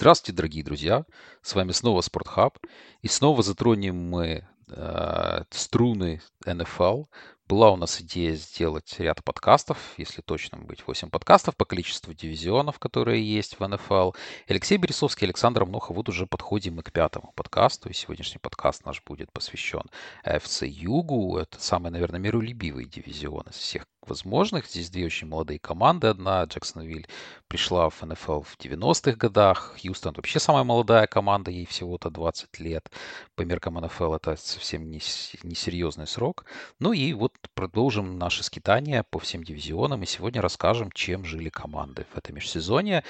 Здравствуйте, дорогие друзья! С вами снова Спортхаб. И снова затронем мы э, струны НФЛ. Была у нас идея сделать ряд подкастов, если точно быть, 8 подкастов по количеству дивизионов, которые есть в НФЛ. Алексей Бересовский, Александр Мнохов, вот уже подходим мы к пятому подкасту. И сегодняшний подкаст наш будет посвящен FC Югу. Это самый, наверное, миролюбивый дивизион из всех возможных. Здесь две очень молодые команды. Одна, Джексонвиль, пришла в НФЛ в 90-х годах. Хьюстон вообще самая молодая команда, ей всего-то 20 лет. По меркам НФЛ это совсем не, не серьезный срок. Ну и вот продолжим наше скитание по всем дивизионам. И сегодня расскажем, чем жили команды в этом межсезонье,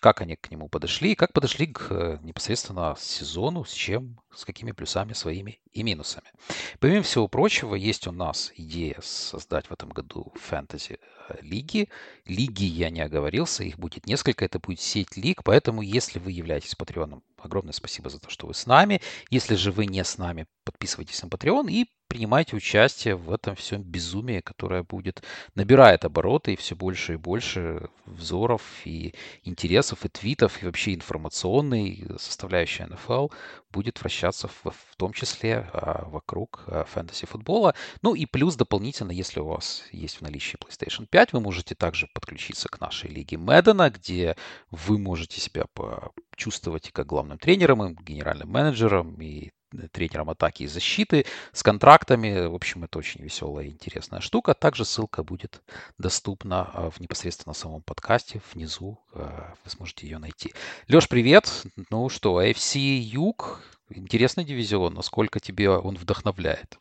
как они к нему подошли, и как подошли к э, непосредственно сезону, с чем, с какими плюсами своими и минусами. Помимо всего прочего, есть у нас идея создать в этом году фэнтези-лиги. Э, лиги я не оговорился, их будет несколько, это будет сеть лиг, поэтому если вы являетесь патреоном, огромное спасибо за то, что вы с нами. Если же вы не с нами, подписывайтесь на Patreon и принимайте участие в этом всем безумии, которое будет, набирает обороты и все больше и больше взоров и интересов, и твитов, и вообще информационной составляющей НФЛ будет вращаться в, в том числе а, вокруг а, фэнтези-футбола. Ну и плюс дополнительно, если у вас есть в наличии PlayStation 5, вы можете также подключиться к нашей лиге Мэддена, где вы можете себя почувствовать и как главным тренером, и генеральным менеджером, и тренером атаки и защиты, с контрактами. В общем, это очень веселая и интересная штука. Также ссылка будет доступна а, в непосредственно самом подкасте. Внизу а, вы сможете ее найти. Леш, привет. Ну что, AFC Юг. Интересный дивизион. Насколько тебе он вдохновляет?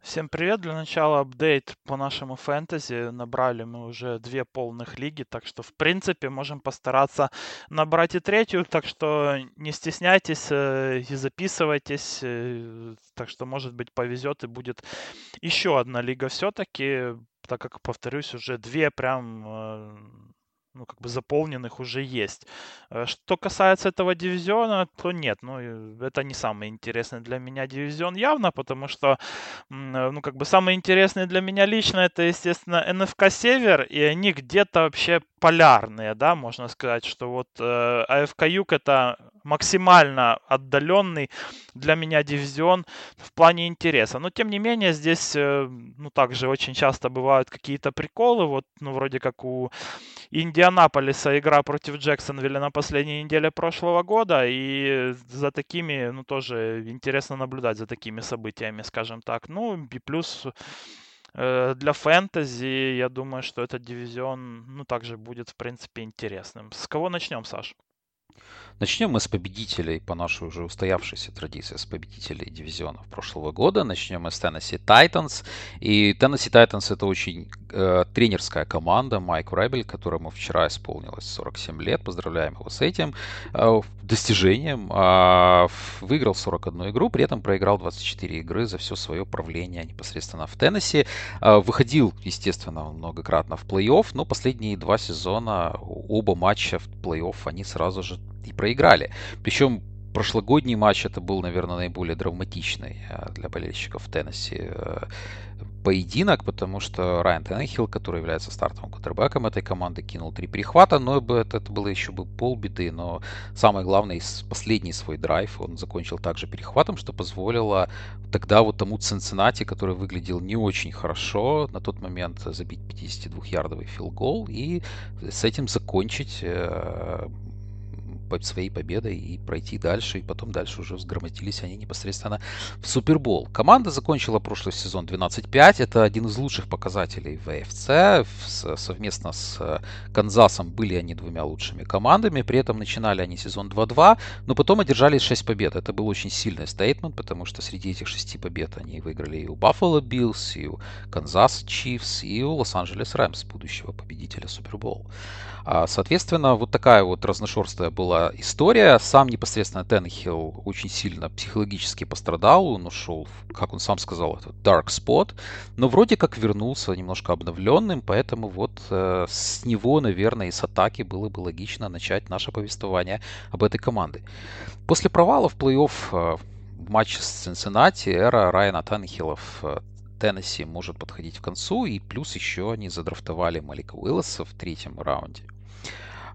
Всем привет! Для начала апдейт по нашему фэнтези. Набрали мы уже две полных лиги, так что, в принципе, можем постараться набрать и третью. Так что не стесняйтесь э, и записывайтесь. Э, так что, может быть, повезет и будет еще одна лига все-таки, так как, повторюсь, уже две прям э, ну, как бы заполненных уже есть. Э, что касается этого дивизиона, то нет, ну, это не самый интересный для меня дивизион явно, потому что, э, ну, как бы самый интересный для меня лично это, естественно, НФК Север, и они где-то вообще полярные, да, можно сказать, что вот э, АФК Юг это максимально отдаленный для меня дивизион в плане интереса. Но тем не менее здесь, э, ну также очень часто бывают какие-то приколы, вот, ну вроде как у Индианаполиса игра против Джексонвилля на последней неделе прошлого года, и за такими, ну тоже интересно наблюдать за такими событиями, скажем так. Ну и плюс Э, для фэнтези, я думаю, что этот дивизион, ну, также будет, в принципе, интересным. С кого начнем, Саш? Начнем мы с победителей, по нашей уже устоявшейся традиции, с победителей дивизионов прошлого года. Начнем мы с Tennessee Titans. И Tennessee Titans это очень э, тренерская команда. Майк Райбель, которому вчера исполнилось 47 лет. Поздравляем его с этим э, достижением. Э, выиграл 41 игру, при этом проиграл 24 игры за все свое правление непосредственно в Теннесси. Э, выходил, естественно, многократно в плей-офф, но последние два сезона оба матча в плей-офф они сразу же и проиграли. Причем прошлогодний матч это был, наверное, наиболее драматичный э, для болельщиков Теннесси э, поединок, потому что Райан Теннехилл, который является стартовым кутербеком этой команды, кинул три перехвата, но это, это было еще бы полбеды, но самое главное, последний свой драйв он закончил также перехватом, что позволило тогда вот тому Цинциннати, который выглядел не очень хорошо, на тот момент забить 52-ярдовый филгол и с этим закончить э, своей победой и пройти дальше, и потом дальше уже взгромоздились они непосредственно в Супербол. Команда закончила прошлый сезон 12-5, это один из лучших показателей в АФЦ, совместно с э, Канзасом были они двумя лучшими командами, при этом начинали они сезон 2-2, но потом одержали 6 побед. Это был очень сильный стейтмент, потому что среди этих 6 побед они выиграли и у Buffalo Bills, и у Канзас Чифс, и у Лос-Анджелес Рэмс, будущего победителя Супербол. Соответственно, вот такая вот разношерстная была история. Сам непосредственно Тенхилл очень сильно психологически пострадал. Он ушел, как он сам сказал, это dark spot. Но вроде как вернулся немножко обновленным, поэтому вот э, с него, наверное, и с атаки было бы логично начать наше повествование об этой команде. После провала в плей-офф э, в матче с Цинциннати эра Райана Танхилла в э, Теннесси может подходить к концу, и плюс еще они задрафтовали Малика Уиллоса в третьем раунде.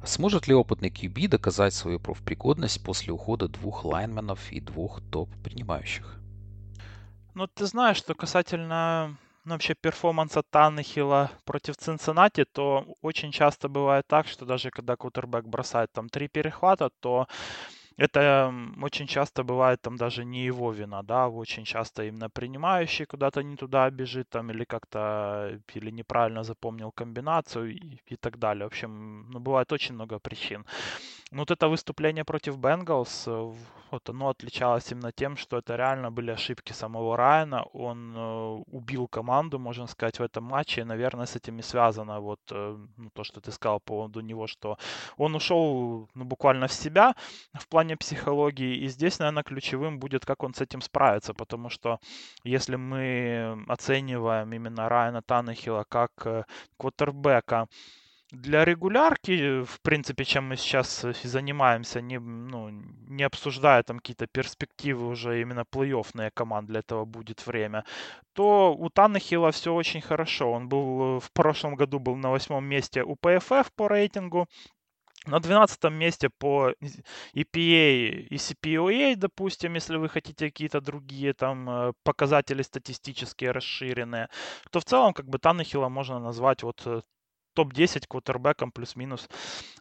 Сможет ли опытный QB доказать свою профпригодность после ухода двух лайнменов и двух топ-принимающих? Ну, ты знаешь, что касательно ну, вообще перформанса Таннехила против Цинциннати, то очень часто бывает так, что даже когда кутербэк бросает там три перехвата, то это очень часто бывает там даже не его вина, да, очень часто именно принимающий куда-то не туда бежит там или как-то или неправильно запомнил комбинацию и, и так далее. В общем, ну, бывает очень много причин. Ну, вот это выступление против Бенгалс, э, вот оно отличалось именно тем, что это реально были ошибки самого Райана. Он э, убил команду, можно сказать, в этом матче. И, наверное, с этим и связано вот э, ну, то, что ты сказал по поводу него, что он ушел ну, буквально в себя в плане психологии. И здесь, наверное, ключевым будет, как он с этим справится. Потому что если мы оцениваем именно Райана Таннехила как квотербека, для регулярки, в принципе, чем мы сейчас и занимаемся, не, ну, не обсуждая там какие-то перспективы уже именно плей-оффные команд, для этого будет время, то у Таннехила все очень хорошо. Он был в прошлом году был на восьмом месте у PFF по рейтингу, на 12 месте по EPA и CPOA, допустим, если вы хотите какие-то другие там э, показатели статистические расширенные, то в целом как бы Таннехила можно назвать вот э, топ-10 квотербеком плюс-минус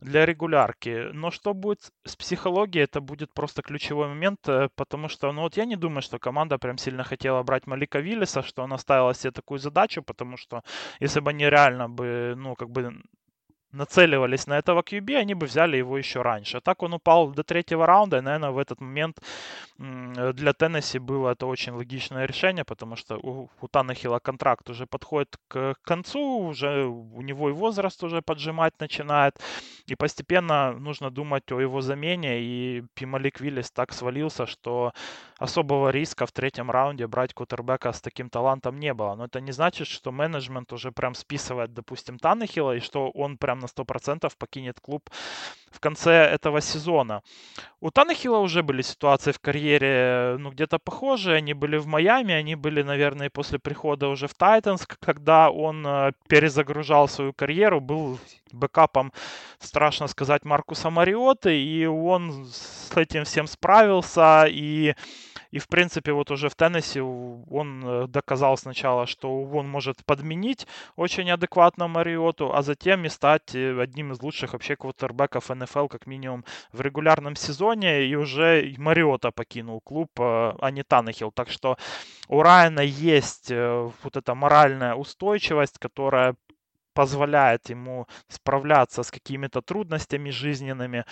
для регулярки. Но что будет с психологией, это будет просто ключевой момент, э, потому что, ну вот я не думаю, что команда прям сильно хотела брать Малика Виллиса, что она ставила себе такую задачу, потому что если бы они реально бы, ну, как бы нацеливались на этого QB, они бы взяли его еще раньше. Так он упал до третьего раунда, и, наверное, в этот момент для Теннесси было это очень логичное решение, потому что у, у Таннехила контракт уже подходит к концу, уже у него и возраст уже поджимать начинает, и постепенно нужно думать о его замене, и Пималик Виллис так свалился, что особого риска в третьем раунде брать кутербека с таким талантом не было. Но это не значит, что менеджмент уже прям списывает, допустим, Таннехила, и что он прям на 100% покинет клуб в конце этого сезона. У Таннехила уже были ситуации в карьере, ну, где-то похожие. Они были в Майами, они были, наверное, после прихода уже в Тайтанс, когда он э, перезагружал свою карьеру, был бэкапом, страшно сказать, Маркуса Мариоты, и он с этим всем справился, и и, в принципе, вот уже в Теннессе он э, доказал сначала, что он может подменить очень адекватно Мариоту, а затем и стать э, одним из лучших вообще квотербеков НФЛ, как минимум, в регулярном сезоне. И уже Мариота покинул клуб, э, а не Таннехилл. Так что у Райана есть вот эта моральная устойчивость, которая позволяет ему справляться с какими-то трудностями жизненными.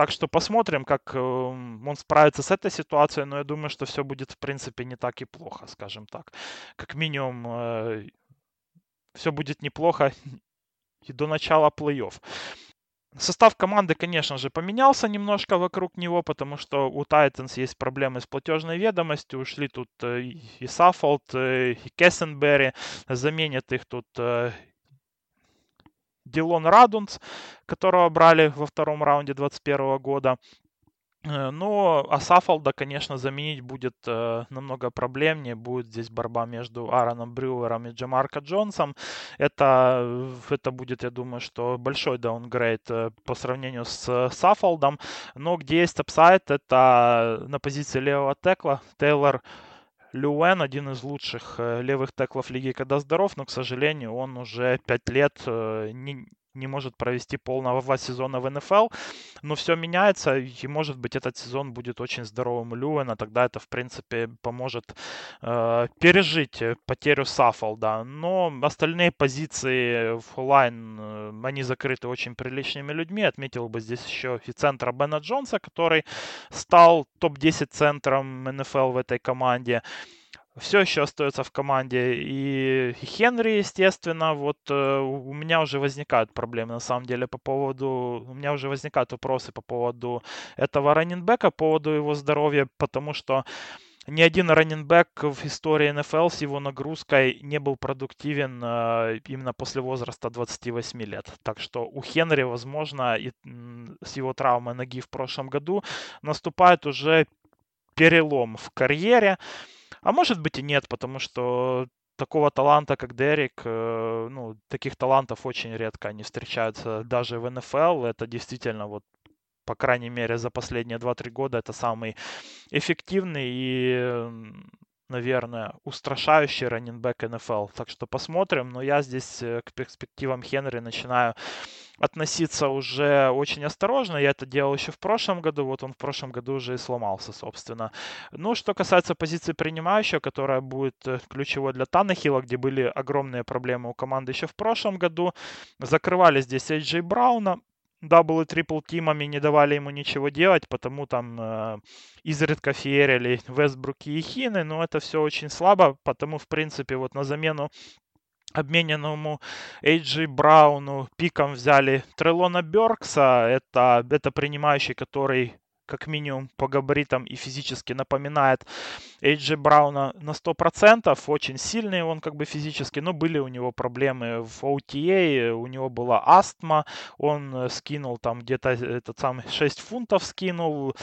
Так что посмотрим, как он справится с этой ситуацией, но я думаю, что все будет, в принципе, не так и плохо, скажем так. Как минимум, э, все будет неплохо и до начала плей-офф. Состав команды, конечно же, поменялся немножко вокруг него, потому что у Titans есть проблемы с платежной ведомостью. Ушли тут э, и Саффолд, э, и Кессенберри. Заменят их тут Дилон Радунц, которого брали во втором раунде 2021 года. Э, но Асафалда, конечно, заменить будет э, намного проблемнее. Будет здесь борьба между Аароном Брюером и Джамарко Джонсом. Это, это будет, я думаю, что большой downgrade э, по сравнению с Саффолдом. Но где есть upside, это на позиции левого tackle а Тейлор Люэн один из лучших э, левых tackle ов лиги, когда здоров, но, к сожалению, он уже пять лет э, не, не может провести полного сезона в НФЛ, но все меняется, и может быть этот сезон будет очень здоровым у Люэна, тогда это в принципе поможет э, пережить потерю Саффолда, но остальные позиции в лайн, э, они закрыты очень приличными людьми, отметил бы здесь еще и центра Бена Джонса, который стал топ-10 центром НФЛ в этой команде, все еще остается в команде. И Хенри, естественно, вот э, у меня уже возникают проблемы, на самом деле, по поводу... У меня уже возникают вопросы по поводу этого раненбека, по поводу его здоровья, потому что ни один раненбэк в истории НФЛ с его нагрузкой не был продуктивен э, именно после возраста 28 лет. Так что у Хенри, возможно, и с его травмой ноги в прошлом году наступает уже перелом в карьере. А может быть и нет, потому что такого таланта, как Дерек, э, ну, таких талантов очень редко они встречаются даже в НФЛ. Это действительно вот по крайней мере, за последние 2-3 года это самый эффективный и наверное, устрашающий раненбэк НФЛ. Так что посмотрим. Но я здесь э, к перспективам Хенри начинаю относиться уже очень осторожно. Я это делал еще в прошлом году. Вот он в прошлом году уже и сломался, собственно. Ну, что касается позиции принимающего, которая будет э, ключевой для Таннехила, где были огромные проблемы у команды еще в прошлом году. Закрывали здесь Эйджей Брауна double и triple team ами не давали ему ничего делать, потому там э, изредка феерили Вестбрук-Икине, но это все очень слабо, потому, в принципе, вот на замену обмененному Эйджи Брауну пиком взяли Трейлона Беркса, это, это принимающий, который как минимум по габаритам и физически напоминает Эйджи Брауна на 100%. Очень сильный он как бы физически, но были у него проблемы в OTA, у него была астма, он э, скинул там где-то этот самый 6 фунтов скинул,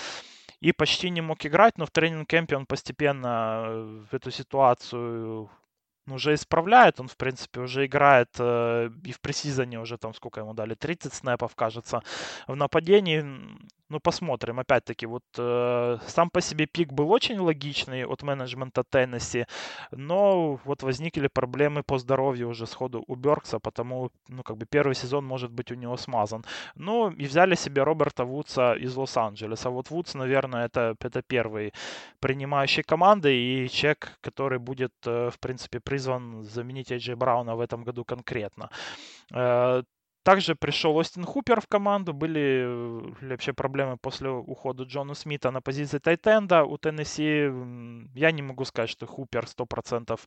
и почти не мог играть, но в тренинг-кемпе он постепенно э, эту ситуацию уже исправляет, он, в принципе, уже играет э, и в пресизоне уже там, сколько ему дали, 30 снэпов, кажется, в нападении. Ну, посмотрим. Опять-таки, вот э, сам по себе пик был очень логичный от менеджмента Теннесси, но вот возникли проблемы по здоровью уже сходу у Беркса, потому, ну, как бы первый сезон может быть у него смазан. Ну, и взяли себе Роберта Вудса из Лос-Анджелеса. Вот Вудс, наверное, это, это первый принимающий команды и человек, который будет, э, в принципе, призван заменить Эйджей Брауна в этом году конкретно. Э, также пришел Остин Хупер в команду. Были э, вообще проблемы после ухода Джона Смита на позиции Тайтенда. У Теннесси я не могу сказать, что Хупер 100%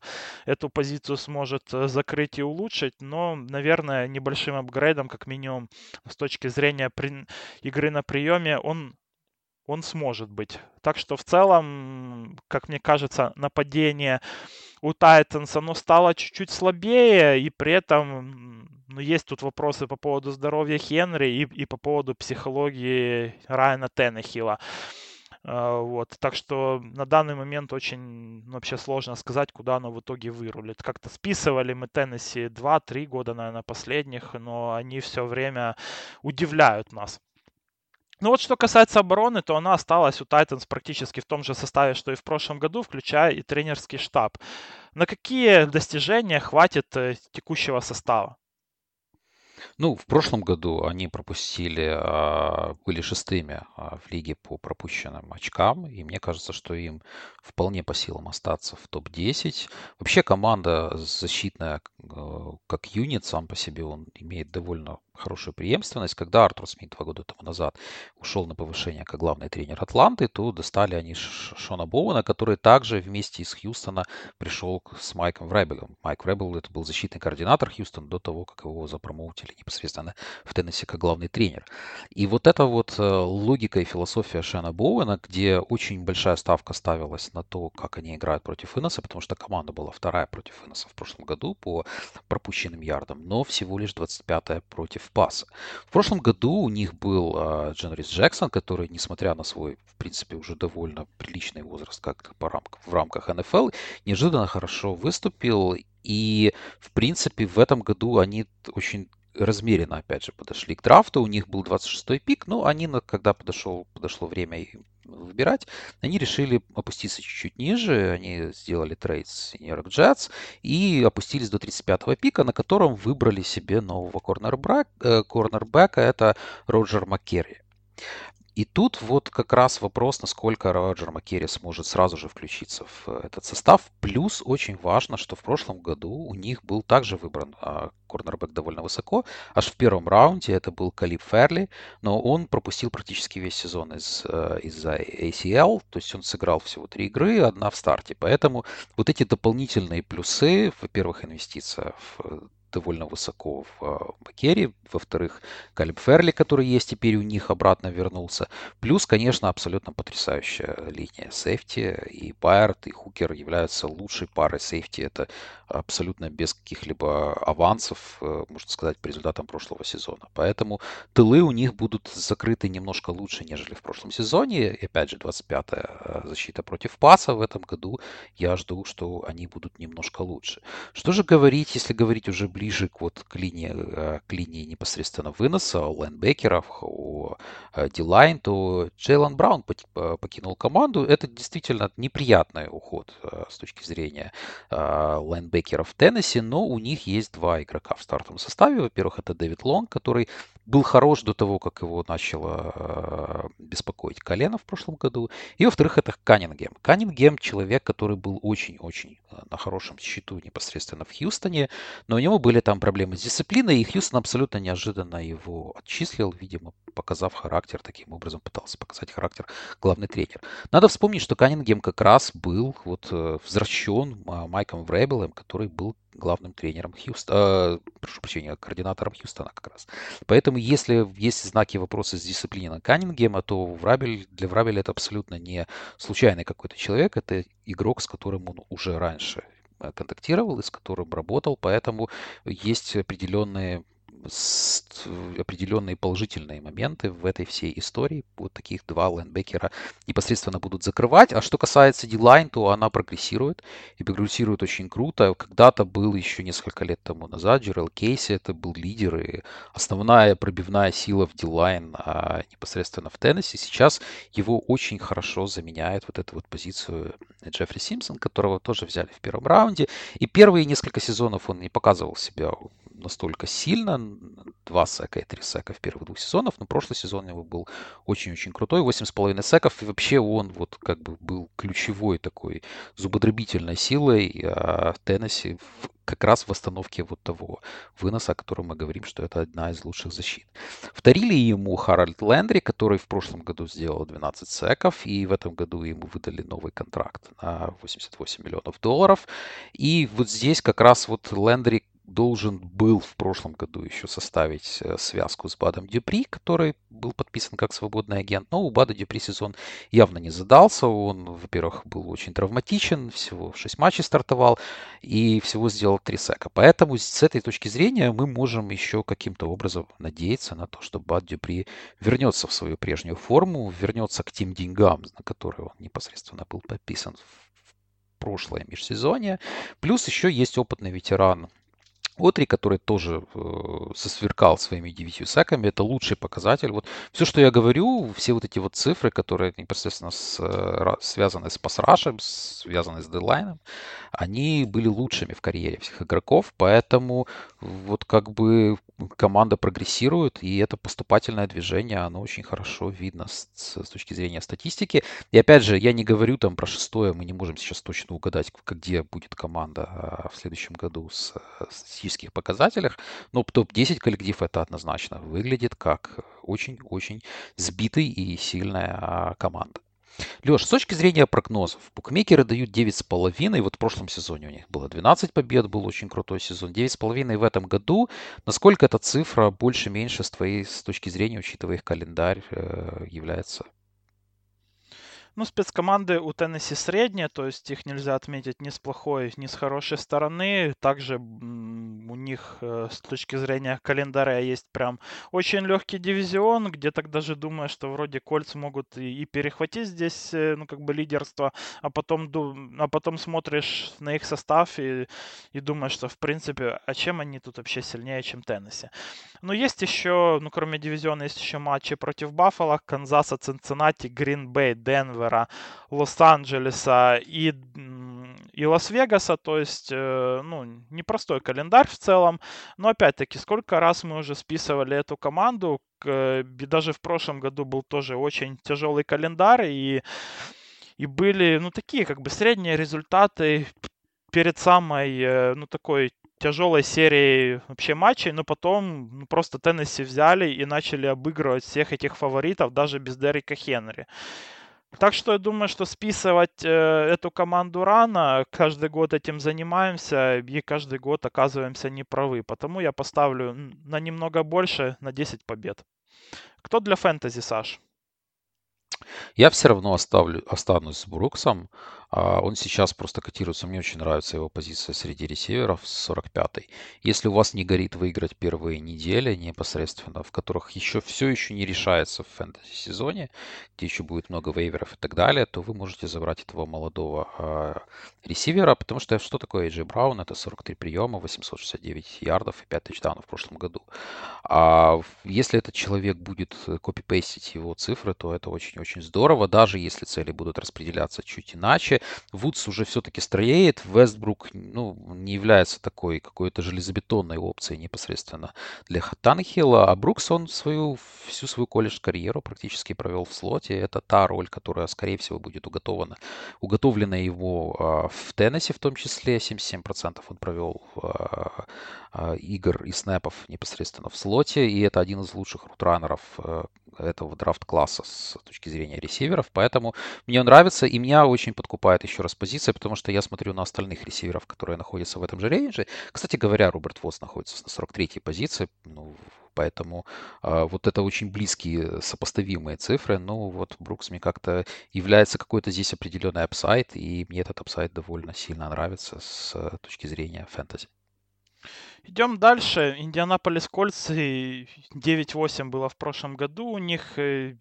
эту позицию сможет э, закрыть и улучшить, но, наверное, небольшим апгрейдом, как минимум, с точки зрения при... игры на приеме, он он сможет быть. Так что в целом, как мне кажется, нападение у Тайтанс оно стало чуть-чуть слабее, и при этом ну, есть тут вопросы по поводу здоровья Хенри и, и по поводу психологии Райана Теннехила. Uh, вот, так что на данный момент очень ну, вообще сложно сказать, куда оно в итоге вырулит. Как-то списывали мы Теннесси 2-3 года, наверное, последних, но они все время удивляют нас. Ну вот что касается обороны, то она осталась у Тайтанс практически в том же составе, что и в прошлом году, включая и тренерский штаб. На какие достижения хватит э, текущего состава? Ну, в прошлом году они пропустили, а, были шестыми а, в лиге по пропущенным очкам, и мне кажется, что им вполне по силам остаться в топ-10. Вообще команда защитная, э, как юнит сам по себе, он имеет довольно хорошую преемственность. Когда Артур Смит два года тому назад ушел на повышение как главный тренер Атланты, то достали они Шона Боуэна, который также вместе из Хьюстона пришел с Майком Вребелом. Майк Вребел это был защитный координатор Хьюстона до того, как его запромоутили непосредственно в Теннессе как главный тренер. И вот эта вот э, логика и философия Шона Боуэна, где очень большая ставка ставилась на то, как они играют против Иннеса, потому что команда была вторая против Иннеса в прошлом году по пропущенным ярдам, но всего лишь 25-я против паса. В прошлом году у них был э, Дженрис Джексон, который, несмотря на свой, в принципе, уже довольно приличный возраст как по рамках, в рамках НФЛ, неожиданно хорошо выступил. И, в принципе, в этом году они очень размеренно, опять же, подошли к драфту. У них был 26-й пик, но они, когда подошел, подошло время выбирать, они решили опуститься чуть-чуть ниже. Они сделали трейд с Нью-Йорк Джетс и опустились до 35-го пика, на котором выбрали себе нового. Э, корнербэка это Роджер Маккерри. И тут вот как раз вопрос, насколько Роджер Маккерри сможет сразу же включиться в этот состав. Плюс очень важно, что в прошлом году у них был также выбран а, корнербэк довольно высоко. Аж в первом раунде это был Калиб Ферли, но он пропустил практически весь сезон из, э, из-за ACL, то есть он сыграл всего три игры, одна в старте. Поэтому вот эти дополнительные плюсы, во-первых, инвестиция в довольно высоко в Макере. Во-вторых, Калиб Ферли, который есть теперь у них, обратно вернулся. Плюс, конечно, абсолютно потрясающая линия сейфти. И Байерт, и Хукер являются лучшей парой сейфти. Это абсолютно без каких-либо авансов, э, можно сказать, по результатам прошлого сезона. Поэтому тылы у них будут закрыты немножко лучше, нежели в прошлом сезоне. И опять же, 25-я э, защита против паса в этом году. Я жду, что они будут немножко лучше. Что же говорить, если говорить уже к, вот, к, линии, э, к линии непосредственно выноса, о лайнбекерах, о Дилайн, то Джейлон Браун покинул команду. Это действительно неприятный уход с точки зрения лайнбекеров Теннесси, но у них есть два игрока в стартовом составе. Во-первых, это Дэвид Лонг, который был хорош до того, как его начало э, беспокоить колено в прошлом году. И, во-вторых, это Каннингем. Каннингем – человек, который был очень-очень э, на хорошем счету непосредственно в Хьюстоне, но у него были там проблемы с дисциплиной, и Хьюстон абсолютно неожиданно его отчислил, видимо, показав характер, таким образом пытался показать характер главный тренер. Надо вспомнить, что Каннингем как раз был вот э, возвращен Майком Вребелем, который был главным тренером Хьюстона, э, прошу прощения, координатором Хьюстона как раз. Поэтому если есть знаки вопроса с дисциплиной Каннингема, то Врабель, для Врабеля это абсолютно не случайный какой-то человек, это игрок, с которым он уже раньше э, контактировал и с которым работал, поэтому есть определенные определенные положительные моменты в этой всей истории. Вот таких два лайнбекера непосредственно будут закрывать. А что касается Дилайн, то она прогрессирует. И прогрессирует очень круто. Когда-то был еще несколько лет тому назад Джерел Кейси, это был лидер и основная пробивная сила в Дилайн а непосредственно в Теннессе. Сейчас его очень хорошо заменяет вот эту вот позицию Джеффри Симпсон, которого тоже взяли в первом раунде. И первые несколько сезонов он не показывал себя настолько сильно. Два сека и три сека в первых двух сезонах. Но прошлый сезон у него был очень-очень крутой. Восемь с половиной секов. И вообще он вот как бы был ключевой такой зубодробительной силой а, в Теннесси как раз в восстановке вот того выноса, о котором мы говорим, что это одна из лучших защит. Вторили ему Харальд Лендри, который в прошлом году сделал 12 секов, и в этом году ему выдали новый контракт на 88 миллионов долларов. И вот здесь как раз вот Лендри должен был в прошлом году еще составить э, связку с Бадом Дюпри, который был подписан как свободный агент, но у Бада Дюпри сезон явно не задался. Он, во-первых, был очень травматичен, всего 6 матчей стартовал и всего сделал 3 сека. Поэтому с этой точки зрения мы можем еще каким-то образом надеяться на то, что Бад Дюпри вернется в свою прежнюю форму, вернется к тем деньгам, на которые он непосредственно был подписан в прошлое межсезонье. Плюс еще есть опытный ветеран Отри, который тоже э, сосверкал своими девятью саками, это лучший показатель. Вот все, что я говорю, все вот эти вот цифры, которые непосредственно с, э, связаны с пасрашем, связаны с дедлайном, они были лучшими в карьере всех игроков, поэтому вот как бы команда прогрессирует, и это поступательное движение, оно очень хорошо видно с, с точки зрения статистики. И опять же, я не говорю там про шестое, мы не можем сейчас точно угадать, где будет команда а, в следующем году с, с статистических показателях, но топ-10 коллектив это однозначно выглядит как очень-очень сбитый и сильная а, команда. Леш, с точки зрения прогнозов, букмекеры дают 9,5. Вот в прошлом сезоне у них было 12 побед, был очень крутой сезон. 9,5 в этом году. Насколько эта цифра больше-меньше с твоей с точки зрения, учитывая их календарь, э, является ну, спецкоманды у Теннесси средние, то есть их нельзя отметить ни с плохой, ни с хорошей стороны. Также у них э, с точки зрения календаря есть прям очень легкий дивизион, где так даже думаю, что вроде кольц могут и, и перехватить здесь, э, ну, как бы лидерство, а потом, а потом смотришь на их состав и, и думаешь, что в принципе, а чем они тут вообще сильнее, чем Теннесси. Но есть еще, ну, кроме дивизиона, есть еще матчи против Баффала, Канзаса, Цинциннати, Грин-Бэй, Денвера, Лос-Анджелеса и, и Лас-Вегаса. То есть, э, ну, непростой календарь в целом. Но, опять-таки, сколько раз мы уже списывали эту команду. Даже в прошлом году был тоже очень тяжелый календарь. И, и были, ну, такие, как бы, средние результаты перед самой, э, ну, такой тяжелой серией вообще матчей, но потом ну, просто Теннесси взяли и начали обыгрывать всех этих фаворитов даже без Дерека Хенри. Так что я думаю, что списывать э, эту команду рано, каждый год этим занимаемся и каждый год оказываемся неправы. Потому я поставлю на немного больше, на 10 побед. Кто для фэнтези, Саш? Я все равно оставлю, останусь с Бруксом. А, он сейчас просто котируется. Мне очень нравится его позиция среди ресиверов с 45-й. Если у вас не горит выиграть первые недели непосредственно, в которых еще все еще не решается в фэнтези-сезоне, где еще будет много вейверов и так далее, то вы можете забрать этого молодого а, ресивера, потому что что такое AJ Браун? Это 43 приема, 869 ярдов и 5 тачдаунов в прошлом году. А если этот человек будет копипейстить его цифры, то это очень-очень здорово, даже если цели будут распределяться чуть иначе. Вудс уже все-таки строеет, Вестбрук ну, не является такой какой-то железобетонной опцией непосредственно для Танхилла, а Брукс, он свою, всю свою колледж-карьеру практически провел в слоте. Это та роль, которая, скорее всего, будет уготована, уготовлена его а, в Теннессе в том числе. 77% он провел а, а, игр и снэпов непосредственно в слоте, и это один из лучших рутранеров этого драфт-класса с точки зрения ресиверов, поэтому мне нравится, и меня очень подкупает еще раз позиция, потому что я смотрю на остальных ресиверов, которые находятся в этом же рейнже. Кстати говоря, Роберт Вудс находится на 43-й позиции, ну, поэтому э, вот это очень близкие сопоставимые цифры, ну вот Брукс мне как-то является какой-то здесь определенный upside, и мне этот upside довольно сильно нравится с точки зрения фэнтези. Идем дальше. Индианаполис Колтс 9-8 было в прошлом году. У них э,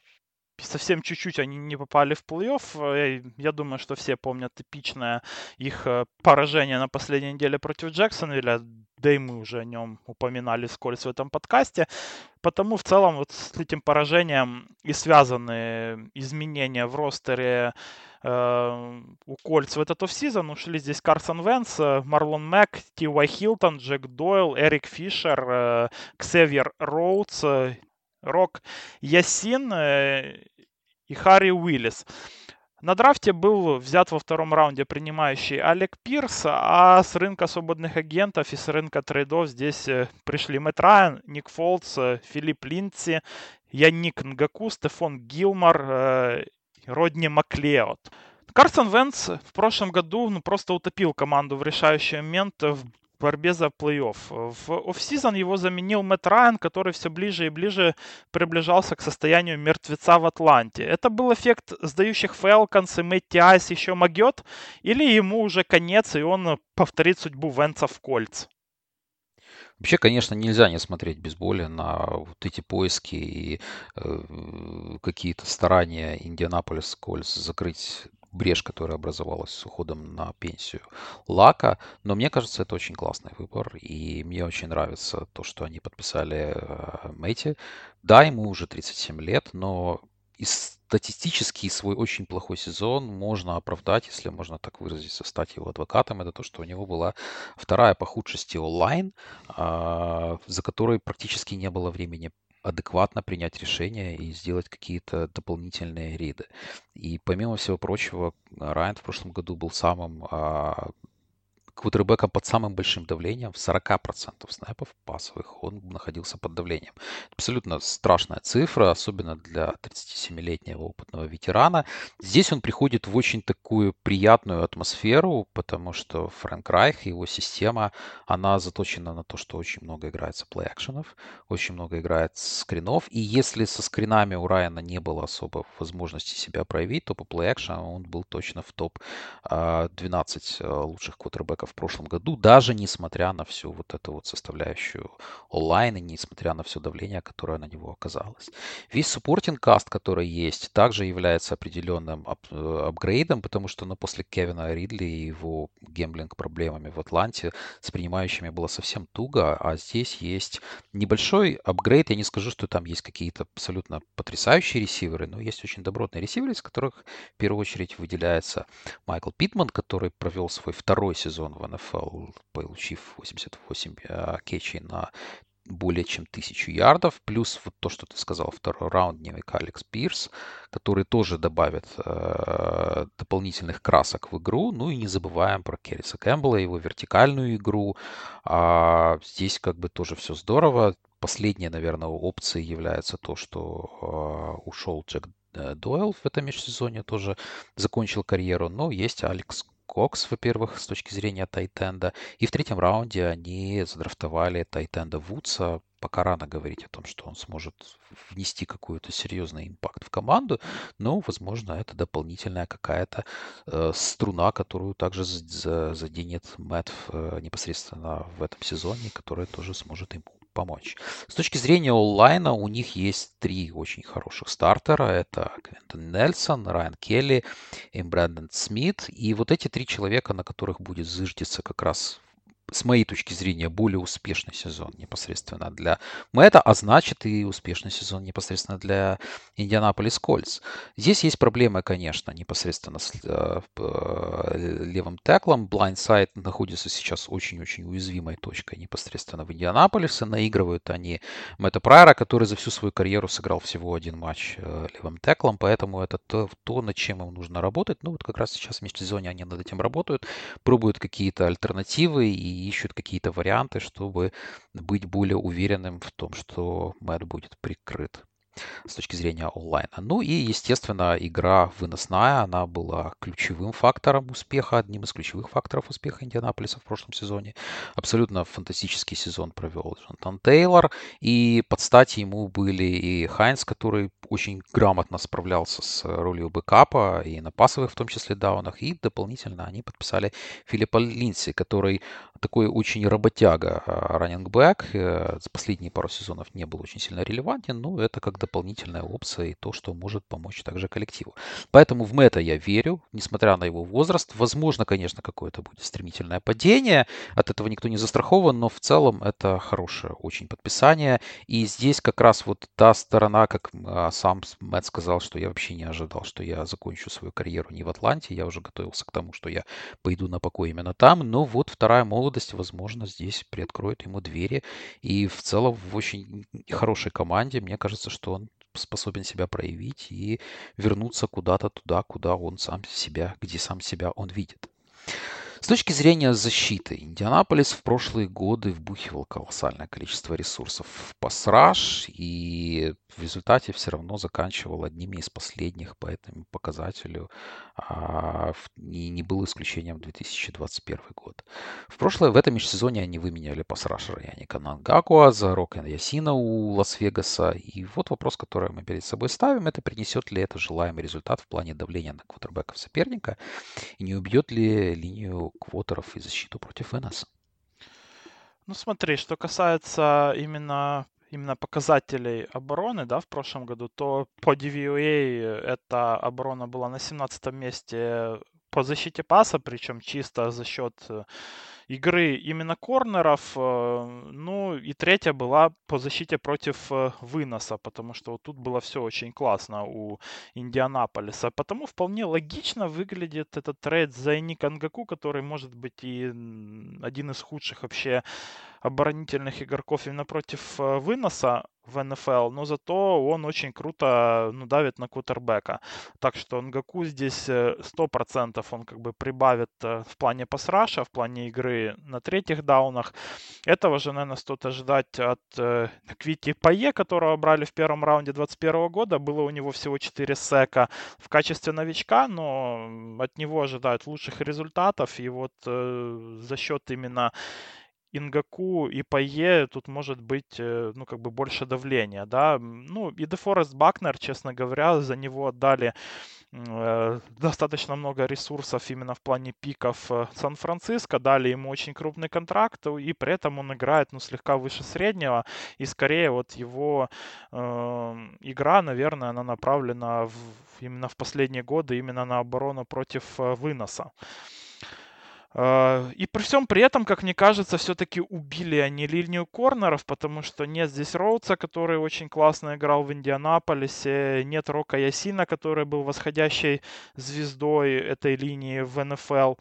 совсем чуть-чуть они не попали в плей-офф. Э, я думаю, что все помнят эпичное их э, поражение на последней неделе против Джексонвилля. Да и мы уже о нем упоминали скользь в этом подкасте. Потому в целом вот с этим поражением и связаны изменения в ростере э, у Кольц в этот офсезон. Ушли здесь Карсон Венс, Марлон Мэг, Ти Уай Хилтон, Джек Дойл, Эрик Фишер, э, Ксевьер Роудс, Рок Ясин э, и Харри Уиллис. На драфте был взят во втором раунде принимающий Олег Пирс, а с рынка свободных агентов и с рынка трейдов здесь э, пришли Мэтт Райан, Ник Фолтс, э, Филипп Линдси, Янник Нгаку, Стефон Гилмор, Родни Маклеод. Карсон Венс в прошлом году ну, просто утопил команду в решающий момент в борьбе за плей-офф. В офсизон его заменил Мэтт Райан, который все ближе и ближе приближался к состоянию мертвеца в Атланте. Это был эффект сдающих Фелконс и Мэтти Айс еще могет, или ему уже конец, и он повторит судьбу Венца в кольц? Вообще, конечно, нельзя не смотреть без боли на вот эти поиски и э, какие-то старания Индианаполис Кольц закрыть брешь, которая образовалась с уходом на пенсию Лака. Но мне кажется, это очень классный выбор. И мне очень нравится то, что они подписали э, Мэйти. Да, ему уже 37 лет, но и статистически свой очень плохой сезон можно оправдать, если можно так выразиться, стать его адвокатом. Это то, что у него была вторая по худшести онлайн, а, за которой практически не было времени адекватно принять решение и сделать какие-то дополнительные рейды. И помимо всего прочего, Райан в прошлом году был самым квотербека под самым большим давлением, в 40% снэпов пасовых он находился под давлением. Абсолютно страшная цифра, особенно для 37-летнего опытного ветерана. Здесь он приходит в очень такую приятную атмосферу, потому что Фрэнк Райх и его система, она заточена на то, что очень много играется плей-экшенов, очень много играет скринов, и если со скринами у Райана не было особо возможности себя проявить, то по плей-экшену он был точно в топ-12 а, а, лучших квотербеков в прошлом году, даже несмотря на всю вот эту вот составляющую онлайн и несмотря на все давление, которое на него оказалось. Весь суппортинг каст, который есть, также является определенным ап- э, апгрейдом, потому что ну, после Кевина Ридли и его гемблинг проблемами в Атланте с принимающими было совсем туго, а здесь есть небольшой апгрейд. Я не скажу, что там есть какие-то абсолютно потрясающие ресиверы, но есть очень добротные ресиверы, из которых в первую очередь выделяется Майкл Питман, который провел свой второй сезон в НФЛ, получив 88 э, кетчей на более чем тысячу ярдов, плюс вот то, что ты сказал, второй раундник Алекс Пирс, который тоже добавит э, дополнительных красок в игру. Ну и не забываем про Керриса Кэмпбелла, его вертикальную игру. А здесь как бы тоже все здорово. Последняя, наверное, опцией является то, что э, ушел Джек Дойл в этом межсезонье тоже закончил карьеру. Но есть Алекс Кокс, во-первых, с точки зрения Тайтенда. И в третьем раунде они задрафтовали Тайтенда Вудса. Пока рано говорить о том, что он сможет внести какой-то серьезный импакт в команду, но, возможно, это дополнительная какая-то э, струна, которую также заденет Мэтт э, непосредственно в этом сезоне, которая тоже сможет ему помочь. С точки зрения онлайна у них есть три очень хороших стартера. Это Квентон Нельсон, Райан Келли и Брэндон Смит. И вот эти три человека, на которых будет зыждиться как раз с моей точки зрения, более успешный сезон непосредственно для Мэтта, а значит и успешный сезон непосредственно для Индианаполис Кольц. Здесь есть проблемы, конечно, непосредственно с э, э, левым теклом. Blindside находится сейчас очень-очень уязвимой точкой непосредственно в Индианаполисе. Наигрывают они Мэтта Прайера, который за всю свою карьеру сыграл всего один матч э, левым теклом, поэтому это то, то, над чем им нужно работать. Ну вот как раз сейчас в межсезонье они над этим работают, пробуют какие-то альтернативы и ищут какие-то варианты, чтобы быть более уверенным в том, что Мэтт будет прикрыт с точки зрения онлайна. Ну и, естественно, игра выносная, она была ключевым фактором успеха, одним из ключевых факторов успеха Индианаполиса в прошлом сезоне. Абсолютно фантастический сезон провел Джонатан Тейлор, и под стать ему были и Хайнс, который очень грамотно справлялся с ролью бэкапа и на пасовых в том числе даунах, и дополнительно они подписали Филиппа Линси, который такой очень работяга раннингбэк, за последние пару сезонов не был очень сильно релевантен, но это как дополнительная опция и то, что может помочь также коллективу. Поэтому в Мэтта я верю, несмотря на его возраст. Возможно, конечно, какое-то будет стремительное падение, от этого никто не застрахован, но в целом это хорошее очень подписание. И здесь как раз вот та сторона, как а, сам Мэтт сказал, что я вообще не ожидал, что я закончу свою карьеру не в Атланте, я уже готовился к тому, что я пойду на покой именно там, но вот вторая молодость, возможно, здесь приоткроет ему двери. И в целом в очень хорошей команде, мне кажется, что он способен себя проявить и вернуться куда-то туда, куда он сам себя, где сам себя он видит. С точки зрения защиты, Индианаполис в прошлые годы вбухивал колоссальное количество ресурсов в пасраж и в результате все равно заканчивал одними из последних по этому показателю а, и не был исключением 2021 год. В прошлое, в этом межсезоне они выменяли пасрашера Яника Нангакуа за Рокен Ясина у Лас-Вегаса. И вот вопрос, который мы перед собой ставим, это принесет ли это желаемый результат в плане давления на квотербеков соперника и не убьет ли линию квотеров и защиту против НС? Ну смотри, что касается именно именно показателей обороны, да, в прошлом году, то по DVOA эта оборона была на 17 месте по защите паса, причем чисто за счет э, игры именно корнеров. Э, ну и третья была по защите против э, выноса, потому что вот тут было все очень классно у Индианаполиса. Потому вполне логично выглядит этот трейд за Ник Ангаку, который может быть и один из худших вообще оборонительных игроков именно против э, выноса в НФЛ, но зато он очень круто ну, давит на кутербека. Так что Нгакуэ здесь 100% он как бы прибавит в плане pass rush а, в плане игры на третьих даунах. Этого же, наверное, стоит ожидать от э, Квити Пае, которого брали в первом раунде 2021 года. Было у него всего 4 sack а в качестве новичка, но от него ожидают лучших результатов. И вот э, за счет именно Нгакуэ и Пае тут может быть, э, ну, как бы больше давления, да. Ну, и Дефорест Бакнер, честно говоря, за него отдали достаточно много ресурсов именно в плане пиков э, Сан-Франциско, дали ему очень крупный контракт, и при этом он играет, ну, слегка выше среднего, и скорее вот его э, игра, наверное, она направлена в, именно в последние годы именно на оборону против э, выноса. И при всем при этом, как мне кажется, все-таки убили они линию корнеров, потому что нет здесь Роудса, который очень классно играл в Индианаполисе, нет Рока Ясина, который был восходящей звездой этой линии в НФЛ.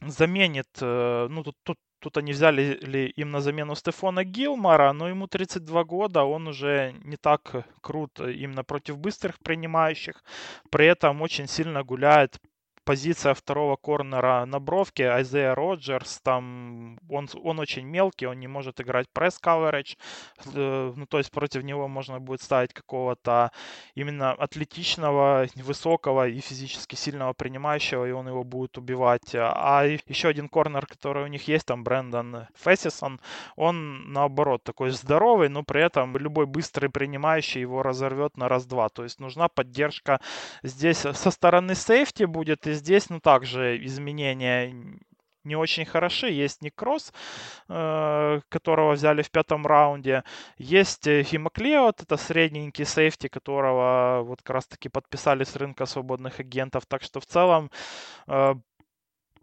Заменит, э, ну тут, тут Тут они взяли ли им на замену Стефона Гилмара, но ему 32 года, он уже не так крут именно против быстрых принимающих. При этом очень сильно гуляет позиция второго корнера на бровке, Айзея Роджерс, там он, он очень мелкий, он не может играть пресс-каверидж, э, ну, то есть против него можно будет ставить какого-то именно атлетичного, высокого и физически сильного принимающего, и он его будет убивать. А еще один корнер, который у них есть, там Брэндон Фессисон, он наоборот такой здоровый, но при этом любой быстрый принимающий его разорвет на раз-два. То есть нужна поддержка здесь со стороны сейфти будет, и здесь, ну, также изменения не очень хороши. Есть Никрос, э, которого взяли в пятом раунде. Есть Химоклеот, это средненький сейфти, которого вот как раз-таки подписали с рынка свободных агентов. Так что в целом э,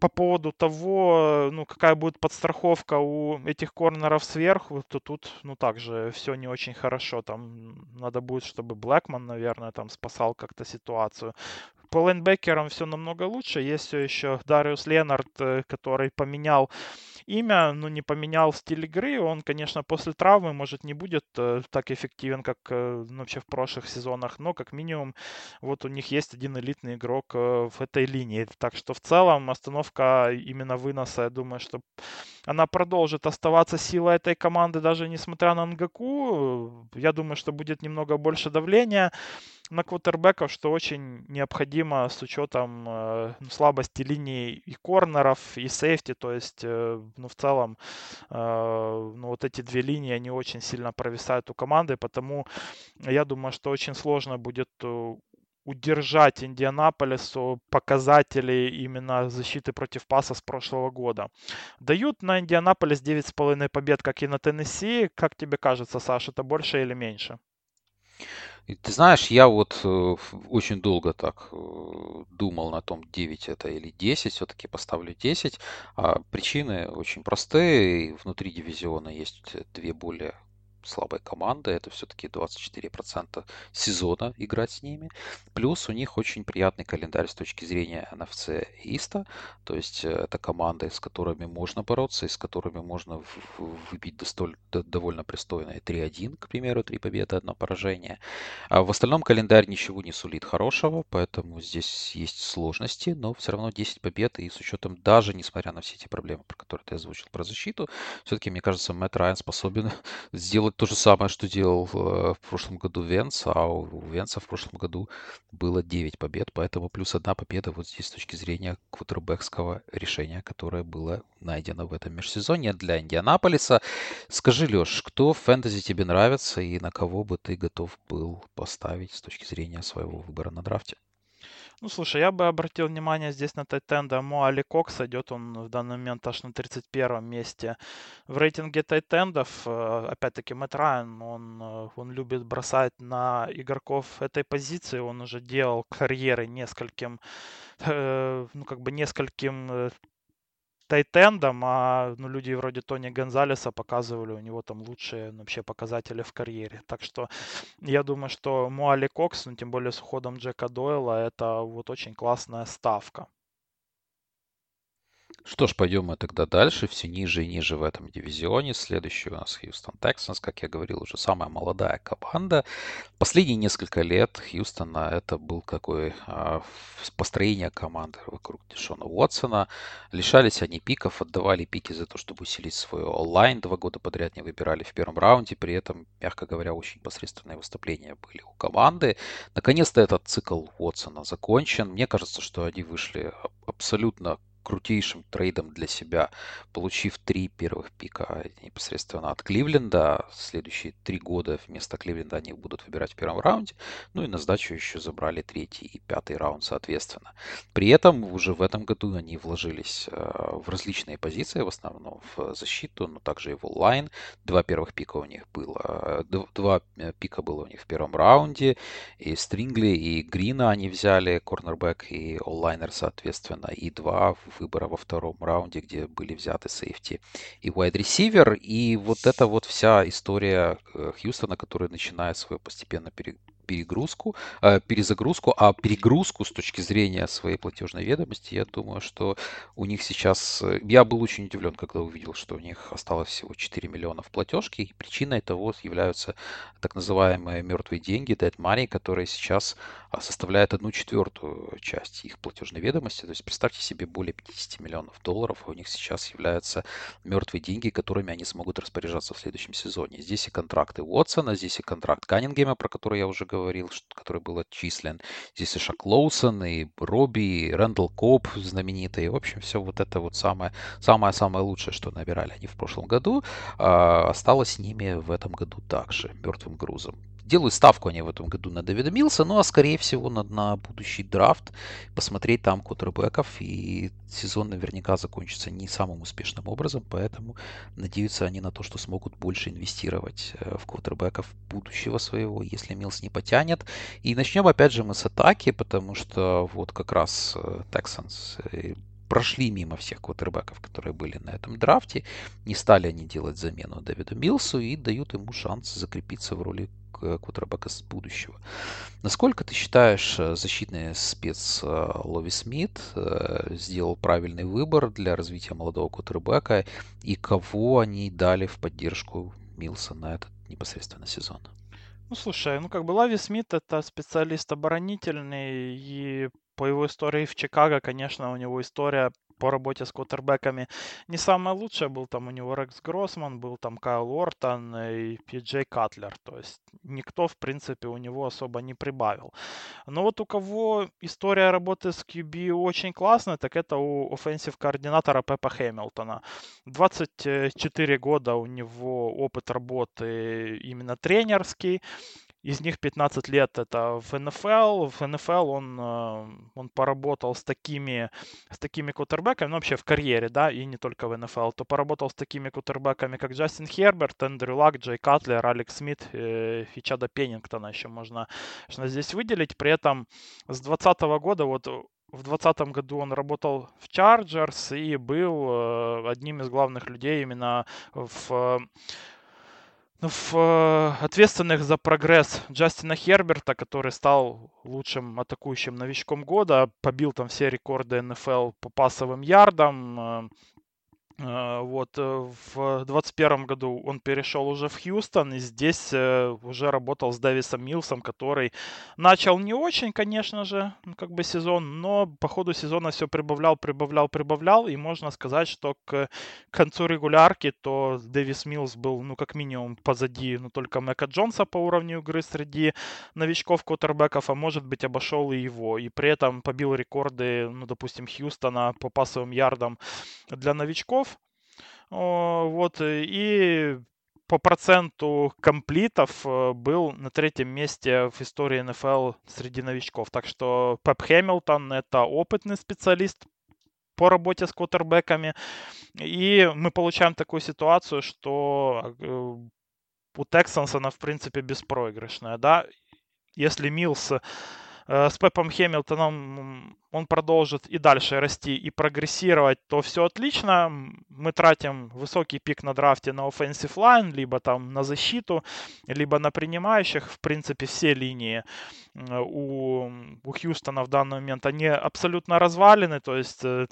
по поводу того, ну, какая будет подстраховка у этих корнеров сверху, то тут, ну, также все не очень хорошо. Там надо будет, чтобы Блэкман, наверное, там спасал как-то ситуацию. По лайнбекерам все намного лучше. Есть все еще Дариус Ленард, э, который поменял имя, но не поменял стиль игры. Он, конечно, после травмы, может, не будет э, так эффективен, как э, ну, вообще в прошлых сезонах, но как минимум вот у них есть один элитный игрок в этой линии. Так что в целом остановка именно выноса, я думаю, что она продолжит оставаться силой этой команды, даже несмотря на Нгаку. Я думаю, что будет немного больше давления на квотербеков, что очень необходимо с учетом э, слабости линии и корнеров, и сейфти. То есть, э, ну, в целом, э, ну, вот эти две линии, они очень сильно провисают у команды, потому я думаю, что очень сложно будет э, удержать Индианаполису показатели именно защиты против паса с прошлого года. Дают на Индианаполис 9,5 побед, как и на Теннесси. Как тебе кажется, Саша, это больше или меньше? Ты знаешь, я вот э, очень долго так э, думал на том, 9 это или 10, все-таки поставлю 10. А причины очень простые. Внутри дивизиона есть две более слабой команды, это все-таки 24% сезона играть с ними. Плюс у них очень приятный календарь с точки зрения NFC Иста, то есть э, это команды, с которыми можно бороться и с которыми можно выбить достоль, довольно пристойные 3-1, к примеру, 3 победы, 1 поражение. А в остальном календарь ничего не сулит хорошего, поэтому здесь есть сложности, но все равно 10 побед, и с учетом даже, несмотря на все эти проблемы, про которые ты озвучил про защиту, все-таки, мне кажется, Мэтт Райан способен сделать делать то же самое, что делал э, в прошлом году Венц, а у Венца в прошлом году было 9 побед, поэтому плюс одна победа вот здесь с точки зрения квотербекского решения, которое было найдено в этом межсезонье для Индианаполиса. Скажи, Леш, кто в фэнтези тебе нравится и на кого бы ты готов был поставить с точки зрения своего выбора на драфте? Ну, слушай, я бы обратил внимание здесь на тайтенда Моали Кокс. Идет он в данный момент аж на 31 месте в рейтинге тайтендов. Э, опять-таки, Мэтт Райан, он, э, он любит бросать на игроков этой позиции. Он уже делал карьеры нескольким э, ну, как бы нескольким тайтендом, а ну, люди вроде Тони Гонзалеса показывали у него там лучшие ну, вообще показатели в карьере. Так что я думаю, что Муали Кокс, ну, тем более с уходом Джека Дойла, это вот очень классная ставка. Что ж, пойдем мы тогда дальше, все ниже и ниже в этом дивизионе. Следующий у нас Хьюстон Texans, как я говорил, уже самая молодая команда. Последние несколько лет Хьюстона это был какое а, построение команды вокруг Дешона Уотсона. Лишались они пиков, отдавали пики за то, чтобы усилить свой онлайн. Два года подряд не выбирали в первом раунде, при этом, мягко говоря, очень посредственные выступления были у команды. Наконец-то этот цикл Уотсона закончен. Мне кажется, что они вышли абсолютно крутейшим трейдом для себя, получив три первых пика непосредственно от Кливленда. Следующие три года вместо Кливленда они будут выбирать в первом раунде. Ну и на сдачу еще забрали третий и пятый раунд соответственно. При этом уже в этом году они вложились э, в различные позиции, в основном в защиту, но также и в онлайн. Два первых пика у них было, э, два э, пика было у них в первом раунде. И Стрингли, и Грина они взяли, корнербэк и онлайнер соответственно, и два выбора во втором раунде, где были взяты сейфти и wide receiver. И вот это вот вся история э, Хьюстона, который начинает свое постепенно перегрузку, э, перезагрузку, а перегрузку с точки зрения своей платежной ведомости, я думаю, что у них сейчас... Э, я был очень удивлен, когда увидел, что у них осталось всего 4 миллиона в платежке, и причиной того являются так называемые мертвые деньги, dead money, которые сейчас а, составляют одну четвертую часть их платежной ведомости. То есть представьте себе более 50 миллионов долларов, а у них сейчас являются мертвые деньги, которыми они смогут распоряжаться в следующем сезоне. Здесь и контракты Уотсона, здесь и контракт Каннингема, про который я уже который был отчислен. Здесь и Шак Лоусон, и Робби, и Рэндалл Коп знаменитый. В общем, все вот это вот самое, самое-самое лучшее, что набирали они в прошлом году, а, осталось с ними в этом году также, мертвым грузом. Делают ставку они в этом году на Дэвида Милса, ну а скорее всего на, на будущий драфт, посмотреть там кутербеков, и сезон наверняка закончится не самым успешным образом, поэтому надеются они на то, что смогут больше инвестировать э, в кутербеков будущего своего, если Милс не потянет. И начнем опять же мы с атаки, потому что вот как раз Texans э, прошли мимо всех квотербеков, которые были на этом драфте. Не стали они делать замену Дэвиду Милсу и дают ему шанс закрепиться в роли квотербека с будущего. Насколько ты считаешь, э, защитный спец э, Лови Смит э, сделал правильный выбор для развития молодого квотербека и кого они дали в поддержку Милса на этот непосредственно сезон? Ну, слушай, ну как бы Лави Смит это специалист оборонительный, и по его истории в Чикаго, конечно, у него история по работе с квотербеками не самая лучшая. Был там у него Рекс Гроссман, был там Кайл Ортон и Джей Катлер. То есть никто, в принципе, у него особо не прибавил. Но вот у кого история работы с QB очень классная, так это у offensive координатора Пепа Хэмилтона. 24 года у него опыт работы именно тренерский. Из них 15 лет это в НФЛ. В НФЛ он, э, он поработал с такими, с такими кутербеками, ну вообще в карьере, да, и не только в НФЛ, то поработал с такими кутербеками, как Джастин Херберт, Эндрю Лак, Джей Катлер, Алекс Смит э, и Чада Пеннингтона еще можно, можно здесь выделить. При этом с 2020 года вот в 2020 году он работал в Чарджерс и был э, одним из главных людей именно в в э, ответственных за прогресс Джастина Херберта, который стал лучшим атакующим новичком года, побил там все рекорды НФЛ по пасовым ярдам, Э, вот э, в 2021 году он перешел уже в Хьюстон и здесь э, уже работал с Дэвисом Милсом, который начал не очень, конечно же, ну, как бы сезон, но по ходу сезона все прибавлял, прибавлял, прибавлял, и можно сказать, что к концу регулярки то Дэвис Милс был, ну, как минимум позади, ну, только Мэка Джонса по уровню игры среди новичков кутербеков, а может быть обошел и его, и при этом побил рекорды, ну, допустим, Хьюстона по пасовым ярдам для новичков, вот, э, и по проценту комплитов э, был на третьем месте в истории НФЛ среди новичков. Так что Пеп Хэмилтон это опытный специалист по работе с квотербеками. И мы получаем такую ситуацию, что э, у Тексанс она, в принципе, беспроигрышная. Да? Если Милс с Пепом Хэмилтоном он продолжит и дальше расти и прогрессировать, то все отлично. Мы тратим высокий пик на драфте на offensive line, либо там на защиту, либо на принимающих. В принципе, все линии у, у Хьюстона в данный момент, они абсолютно развалены, то есть э,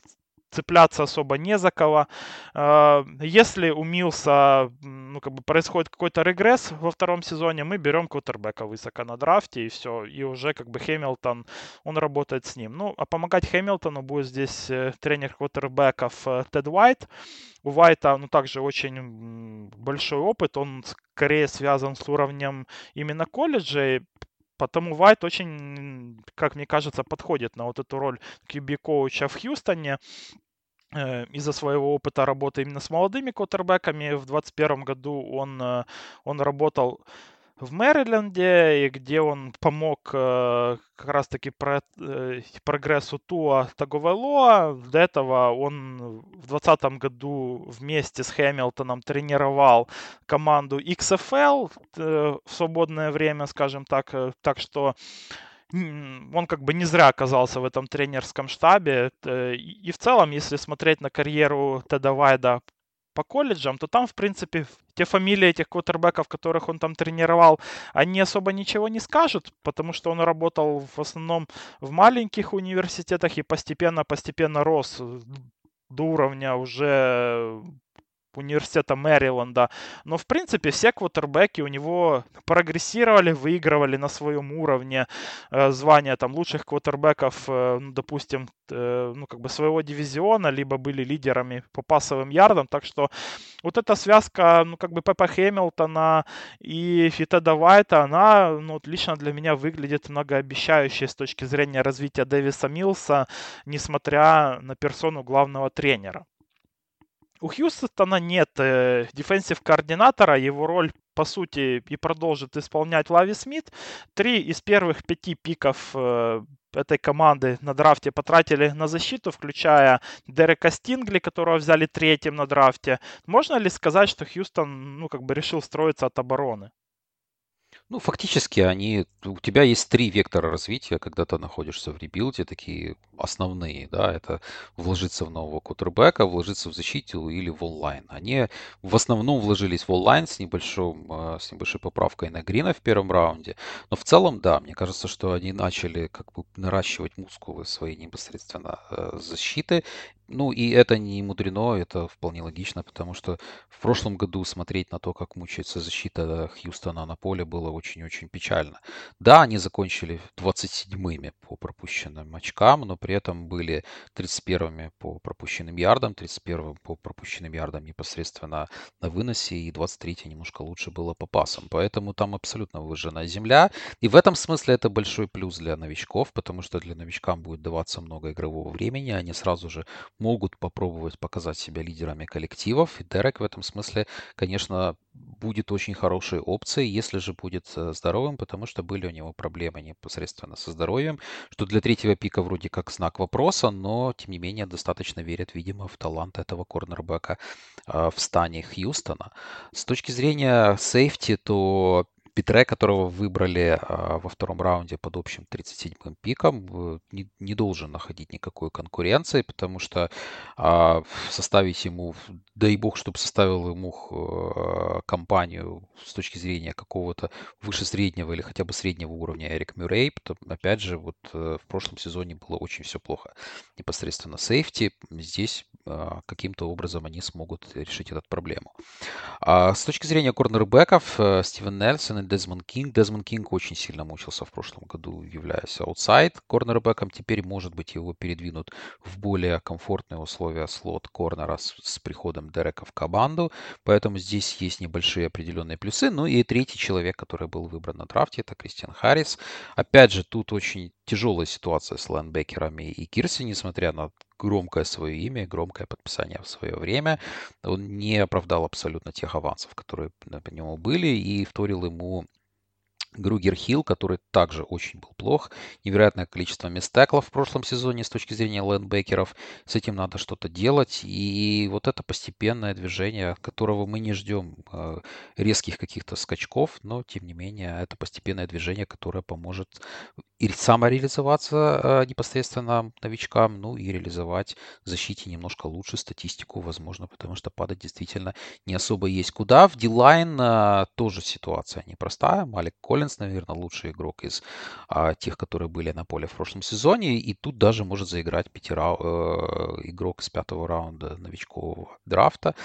цепляться особо не за кого. А, если у Милса ну, как бы происходит какой-то регресс во втором сезоне, мы берем квотербека высоко на драфте, и все. И уже как бы Хэмилтон, он работает с ним. Ну, а помогать Хэмилтону будет здесь э, тренер квотербеков э, Тед Уайт. У Уайта, ну, также очень большой опыт, он скорее связан с уровнем именно колледжа, Потому Вайт очень, как мне кажется, подходит на вот эту роль QB-коуча в Хьюстоне из-за своего опыта работы именно с молодыми квотербеками. В 2021 году он, э, он работал в Мэриленде, где он помог э, как раз-таки про, э, прогрессу Туа Таговелоа. До этого он в 2020 году вместе с Хэмилтоном тренировал команду XFL э, в свободное время, скажем так. Э, так что он как бы не зря оказался в этом тренерском штабе. Э, и в целом, если смотреть на карьеру Теда Вайда по колледжам, то там, в принципе, те фамилии этих квотербеков, которых он там тренировал, они особо ничего не скажут, потому что он работал в основном в маленьких университетах и постепенно-постепенно рос до уровня уже университета Мэриленда. Но, в принципе, все квотербеки у него прогрессировали, выигрывали на своем уровне э, звания там лучших квотербеков, э, ну, допустим, э, ну, как бы своего дивизиона, либо были лидерами по пасовым ярдам. Так что вот эта связка, ну, как бы Пепа Хэмилтона и Фитеда Вайта, она, ну, лично для меня выглядит многообещающей с точки зрения развития Дэвиса Милса, несмотря на персону главного тренера. У Хьюстона нет э, defensive координатора, его роль по сути и продолжит исполнять Лави Смит. Три из первых пяти пиков э, этой команды на драфте потратили на защиту, включая Дерека Стингли, которого взяли третьим на драфте. Можно ли сказать, что Хьюстон, ну, как бы решил строиться от обороны? Ну, фактически они, у тебя есть три вектора развития, когда ты находишься в rebuild е, такие основные, да, это вложиться в нового кутербека, вложиться в защиту или в онлайн. Они в основном вложились в онлайн с, небольшим, э, с небольшой поправкой на Грина в первом раунде, но в целом, да, мне кажется, что они начали как бы наращивать мускулы своей непосредственно э, защиты, ну и это не мудрено, это вполне логично, потому что в прошлом году смотреть на то, как мучается защита Хьюстона на поле, было очень-очень печально. Да, они закончили 27-ми по пропущенным очкам, но при этом были 31-ми по пропущенным ярдам, 31-м по пропущенным ярдам непосредственно на выносе, и 23-й немножко лучше было по пасам. Поэтому там абсолютно выжженная земля. И в этом смысле это большой плюс для новичков, потому что для новичкам будет даваться много игрового времени, они сразу же могут попробовать показать себя лидерами коллективов. И Дерек в этом смысле, конечно, будет очень хорошей опцией, если же будет э, здоровым, потому что были у него проблемы непосредственно со здоровьем, что для третьего пика вроде как знак вопроса, но тем не менее достаточно верят, видимо, в талант этого корнербека э, в стане Хьюстона. С точки зрения сейфти, то Петре, которого выбрали а, во втором раунде под общим 37-м пиком, э, не, не должен находить никакой конкуренции, потому что а, составить ему, дай бог, чтобы составил ему а, компанию с точки зрения какого-то выше среднего или хотя бы среднего уровня Эрик Мюррей, опять же, вот э, в прошлом сезоне было очень все плохо. Непосредственно сейфти, здесь каким-то образом они смогут решить эту проблему. А с точки зрения корнербеков, э, Стивен Нельсон и Дезмонд Кинг. Дезмонд Кинг очень сильно мучился в прошлом году, являясь outside корнербеком. Теперь, может быть, его передвинут в более комфортные условия slot corner а с, с приходом Дерека в команду. Поэтому здесь есть небольшие определенные плюсы. Ну и третий человек, который был выбран на драфте, это Кристиан Харрис. Опять же, тут очень тяжелая ситуация с лайнбекерами и Кирси, несмотря на громкое свое имя, громкое подписание в свое время. Он не оправдал абсолютно тех авансов, которые по нему были, и вторил ему Гругер Хилл, который также очень был плох. Невероятное количество мистеклов в прошлом сезоне с точки зрения лендбекеров. С этим надо что-то делать. И вот это постепенное движение, которого мы не ждем э, резких каких-то скачков, но тем не менее это постепенное движение, которое поможет и самореализоваться э, непосредственно новичкам, ну и реализовать в защите немножко лучше статистику, возможно, потому что падать действительно не особо есть куда. В Дилайн э, тоже ситуация непростая. Малик Коллинс, наверное, лучший игрок из а, тех, которые были на поле в прошлом сезоне. И тут даже может заиграть пятира, э, игрок с пятого раунда новичкового драфта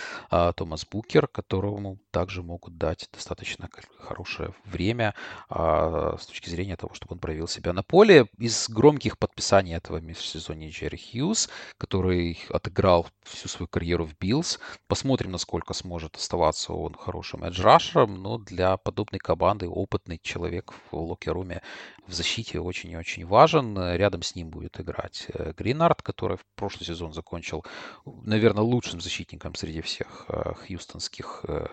Томас Букер, которому также могут дать достаточно хорошее время э, с точки зрения того, чтобы он проявил себя на поле. Из громких подписаний этого межсезонья Джерри Хьюз, который отыграл всю свою карьеру в Биллс. Посмотрим, насколько сможет оставаться он хорошим edge rusher ом, но для подобной команды опытный человек в locker room е в защите очень и очень важен. Рядом с ним будет играть э, Гринард, который в прошлый сезон закончил, наверное, лучшим защитником среди всех э, хьюстонских э,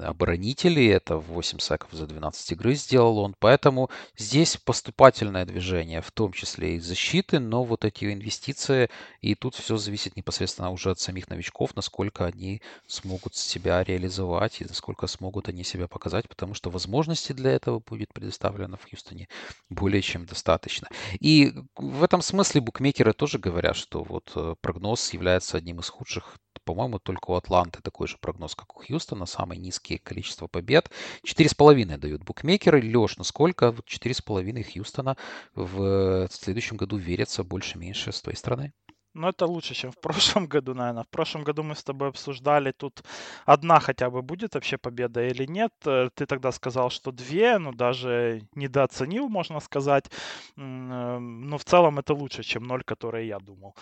оборонителей. Это 8 секов за 12 игры сделал он. Поэтому здесь поступательное движение, в том числе и защиты, но вот эти инвестиции, и тут все зависит непосредственно уже от самих новичков, насколько они смогут себя реализовать и насколько смогут они себя показать, потому что возможности для этого будет предоставлено в Хьюстоне более чем достаточно. И в этом смысле букмекеры тоже говорят, что вот э, прогноз является одним из худших По-моему, только у Атланты такой же прогноз, как у Хьюстона. Самое низкие количество побед. 4,5 дают букмекеры. Леш, насколько 4,5 Хьюстона в следующем году верится больше-меньше с той стороны? Ну, это лучше, чем в прошлом году, наверное. В прошлом году мы с тобой обсуждали, тут одна хотя бы будет вообще победа или нет. Э, ты тогда сказал, что две, ну, даже недооценил, можно сказать. Э, но в целом это лучше, чем ноль, который я думал.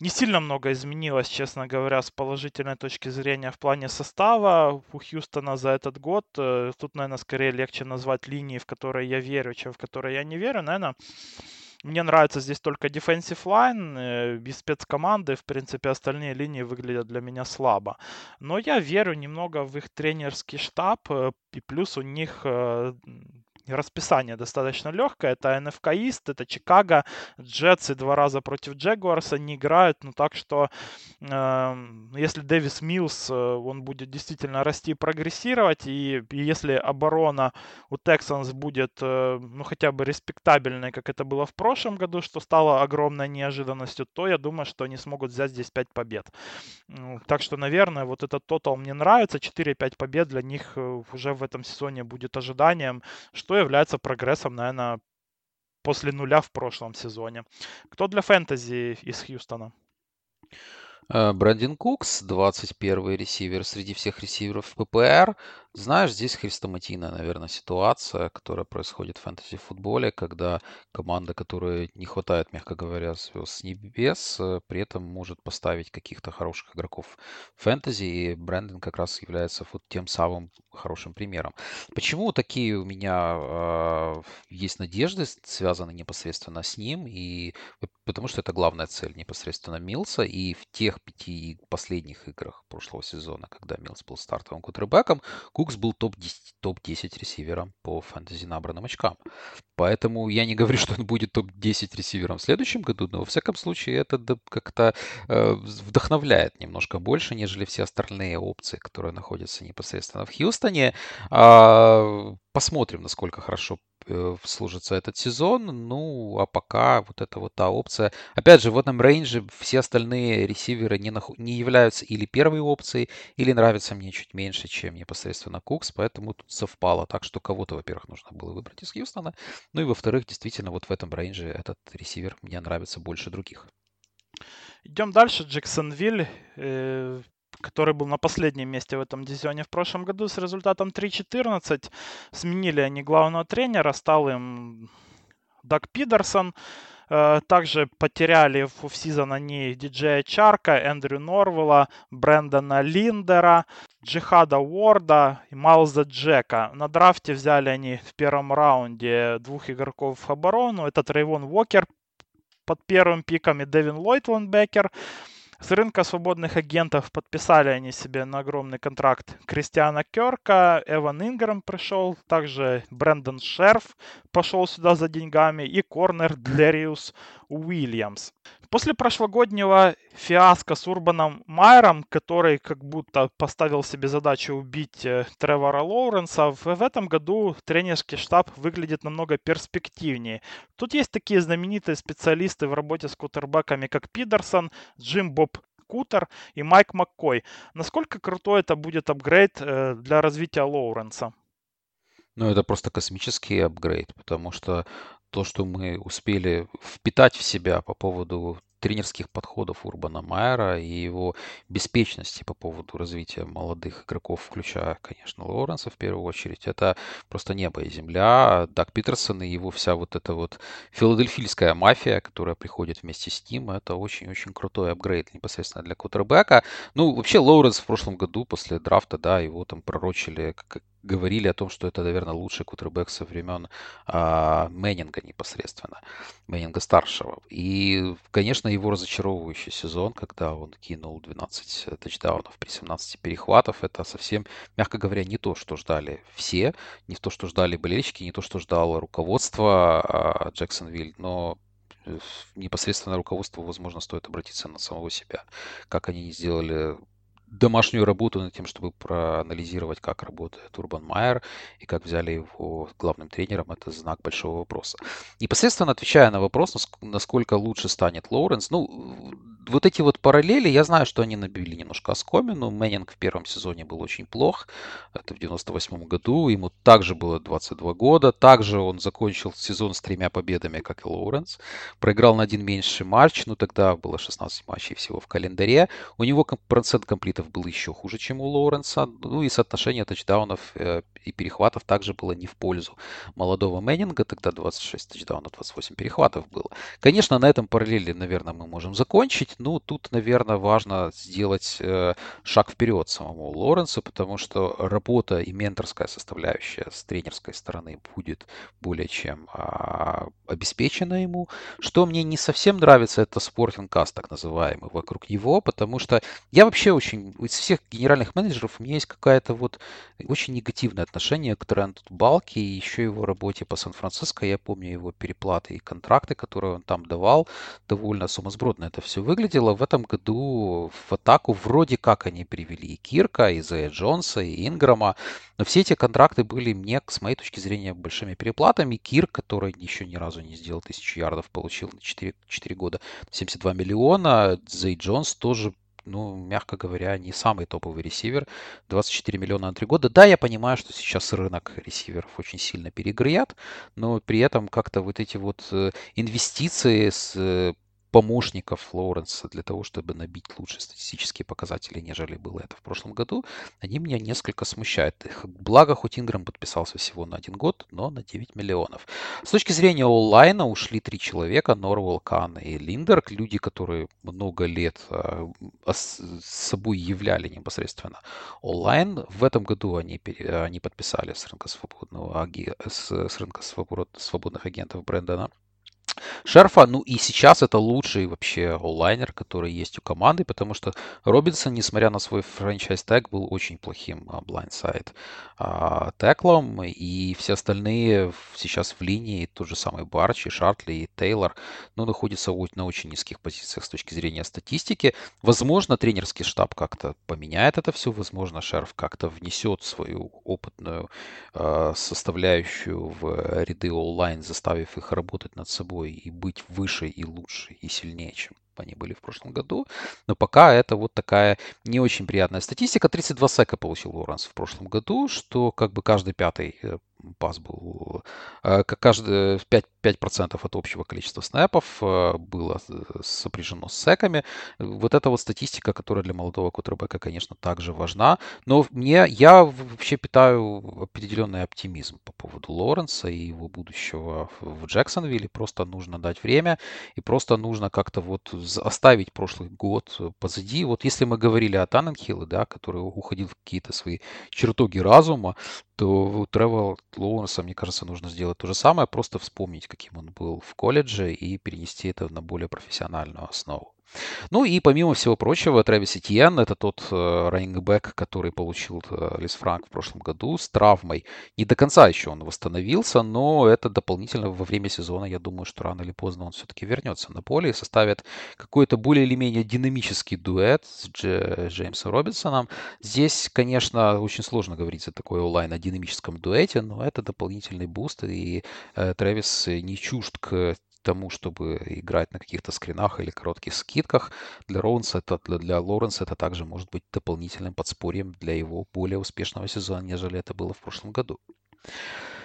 Не сильно много изменилось, честно говоря, с положительной точки зрения в плане состава у Хьюстона за этот год. Э, тут, наверное, скорее легче назвать линии, в которые я верю, чем в которые я не верю. Наверное, мне нравится здесь только defensive line, э, без спецкоманды, в принципе, остальные линии выглядят для меня слабо. Но я верю немного в их тренерский штаб, э, и плюс у них расписание достаточно легкое. Это НФК Ист, это Чикаго, Джетс и два раза против Джегуарса не играют. Ну так что, э, если Дэвис Милс, он будет действительно расти и прогрессировать, и, и если оборона у Тексанс будет, э, ну хотя бы респектабельной, как это было в прошлом году, что стало огромной неожиданностью, то я думаю, что они смогут взять здесь 5 побед. Так что, наверное, вот этот тотал мне нравится. 4-5 побед для них э, уже в этом сезоне будет ожиданием, что является прогрессом, наверное, после нуля в прошлом сезоне. Кто для фэнтези из Хьюстона? Э, Брэндин Кукс, 21 ресивер среди всех ресиверов ППР. Знаешь, здесь хрестоматийная, наверное, ситуация, которая происходит в фэнтези-футболе, когда команда, которая не хватает, мягко говоря, звезд с небес, э, при этом может поставить каких-то хороших игроков фэнтези, и Брэндон как раз является вот тем самым хорошим примером. Почему такие у меня э, есть надежды, связанные непосредственно с ним, и потому что это главная цель непосредственно Милса, и в тех пяти последних играх прошлого сезона, когда Милс был стартовым кутербэком, Кукс был топ-10, топ-10 ресивером по фэнтези набранным очкам. Поэтому я не говорю, что он будет топ-10 ресивером в следующем году, но во всяком случае это как-то э, вдохновляет немножко больше, нежели все остальные опции, которые находятся непосредственно в Хьюстоне. А, посмотрим, насколько хорошо Э, служится этот сезон. Ну, а пока вот эта вот та опция. Опять же, в этом рейнже все остальные ресиверы не, нах... не являются или первой опцией, или нравятся мне чуть меньше, чем непосредственно Кукс, поэтому тут совпало. Так что кого-то, во-первых, нужно было выбрать из Хьюстона, ну и во-вторых, действительно, вот в этом рейнже этот ресивер мне нравится больше других. Идем дальше. Джексонвиль. Который был на последнем месте в этом дивизионе в прошлом году с результатом 3-14. Сменили они главного тренера, стал им Даг Пидерсон. Э, также потеряли в офсизон они диджея Чарка, Эндрю Норвелла, Брэндона Линдера, Джихада Уорда и Майлза Джека. На драфте взяли они в первом раунде двух игроков в оборону. Это Трейвон Уокер под первым пиком и Девин Ллойд Ланбекер. С рынка свободных агентов подписали они себе на огромный контракт Кристиана Керка, Эван Инграм пришел, также Брэндон Шерф пошел сюда за деньгами и корнер Длериус Уильямс. После прошлогоднего фиаско с Урбаном Майером, который как будто поставил себе задачу убить э, Тревора Лоуренса, в, этом году тренерский штаб выглядит намного перспективнее. Тут есть такие знаменитые специалисты в работе с кутербэками, как Пидерсон, Джим Боб Кутер и Майк Маккой. Насколько крутой это будет апгрейд э, для развития Лоуренса? Ну, это просто космический апгрейд, потому что то, что мы успели впитать в себя по поводу тренерских подходов Урбана Майера и его беспечности по поводу развития молодых игроков, включая, конечно, Лоуренса в первую очередь, это просто небо и земля. Даг Питерсон и его вся вот эта вот филадельфийская мафия, которая приходит вместе с ним, это очень-очень крутой апгрейд непосредственно для кутербэка. Ну, вообще, Лоуренс в прошлом году после драфта, да, его там пророчили как говорили о том, что это, наверное, лучший кутербэк со времен а, Мэннинга непосредственно, Мэннинга старшего. И, конечно, его разочаровывающий сезон, когда он кинул 12 тачдаунов при 17 перехватов, это совсем, мягко говоря, не то, что ждали все, не то, что ждали болельщики, не то, что ждало руководство а, Джексонвиль, но э, непосредственно руководству, возможно, стоит обратиться на самого себя. Как они не сделали домашнюю работу над тем, чтобы проанализировать, как работает Урбан Майер и как взяли его главным тренером, это знак большого вопроса. Непосредственно отвечая на вопрос, насколько лучше станет Лоуренс, ну, вот эти вот параллели, я знаю, что они набили немножко оскомину. Мэннинг в первом сезоне был очень плох. Это в 98 году. Ему также было 22 года. Также он закончил сезон с тремя победами, как и Лоуренс. Проиграл на один меньший матч. Ну, тогда было 16 матчей всего в календаре. У него процент комплитов был еще хуже, чем у Лоуренса. Ну, и соотношение тачдаунов э, и перехватов также было не в пользу молодого Мэннинга. Тогда 26 тачдаунов, 28 перехватов было. Конечно, на этом параллели, наверное, мы можем закончить. Ну, тут, наверное, важно сделать э, шаг вперед самому Лоренсу, потому что работа и менторская составляющая с тренерской стороны будет более чем э, обеспечена ему. Что мне не совсем нравится, это спортинг-каст, так называемый, вокруг него, потому что я вообще очень, из всех генеральных менеджеров у меня есть какая-то вот очень негативное отношение к Тренту Балки и еще его работе по Сан-Франциско. Я помню его переплаты и контракты, которые он там давал. Довольно сумасбродно это все выглядело. В этом году в атаку вроде как они привели и Кирка, и Зея Джонса, и Инграма. Но все эти контракты были мне, с моей точки зрения, большими переплатами. Кирк, который еще ни разу не сделал тысячу ярдов, получил на 4, 4 года 72 миллиона. Зей Джонс тоже ну, мягко говоря, не самый топовый ресивер. 24 миллиона на 3 года. Да, я понимаю, что сейчас рынок ресиверов очень сильно перегрет, но при этом как-то вот эти вот э, инвестиции с э, помощников Лоуренса для того, чтобы набить лучшие статистические показатели, нежели было это в прошлом году, они меня несколько смущают. Благо, хоть Инграм подписался всего на один год, но на 9 миллионов. С точки зрения онлайна ушли три человека, Норвелл, Кан и Линдерк, люди, которые много лет а, с собой являли непосредственно онлайн. В этом году они, они подписали с рынка, свободного, с, рынка свобод, свободных агентов Брэндона Шерфа, ну и сейчас это лучший вообще O-liner, который есть у команды, потому что Робинсон, несмотря на свой franchise tag, был очень плохим blindside а, tackle ом, и все остальные сейчас в линии, тот же самый Барч и Шатли и Тейлор, ну, находятся на очень низких позициях с точки зрения статистики. Возможно, тренерский штаб как-то поменяет это все, возможно, Шерф как-то внесет свою опытную э, составляющую в ряды онлайн, заставив их работать над собой и быть выше и лучше и сильнее, чем они были в прошлом году. Но пока это вот такая не очень приятная статистика. 32 сека получил Лоренс в прошлом году, что как бы каждый пятый э, пас был, э, как каждый 5, 5% от общего количества снэпов э, было сопряжено с секами. Вот эта вот статистика, которая для молодого кутербека, конечно, также важна. Но мне, я вообще питаю определенный оптимизм по поводу Лоренса и его будущего в Джексонвилле. Просто нужно дать время и просто нужно как-то вот оставить прошлый год позади. Вот если мы говорили о Танненхилле, да, который уходил в какие-то свои чертоги разума, то у Тревел Лоуренса, мне кажется, нужно сделать то же самое, просто вспомнить, каким он был в колледже и перенести это на более профессиональную основу. Ну и помимо всего прочего, Трэвис Этьен, это тот э, раннингбэк, который получил э, Lisfranc в прошлом году с травмой. Не до конца еще он восстановился, но это дополнительно во время сезона, я думаю, что рано или поздно он все-таки вернется на поле и составит какой-то более или менее динамический дуэт с Дж- Джеймсом Робинсоном. Здесь, конечно, очень сложно говорить за такой O-line о динамическом дуэте, но это дополнительный boost, и э, Трэвис не чужд к тому, чтобы играть на каких-то скринах или коротких скидках. Для Роунса это, для, для Лоренса это также может быть дополнительным подспорьем для его более успешного сезона, нежели это было в прошлом году.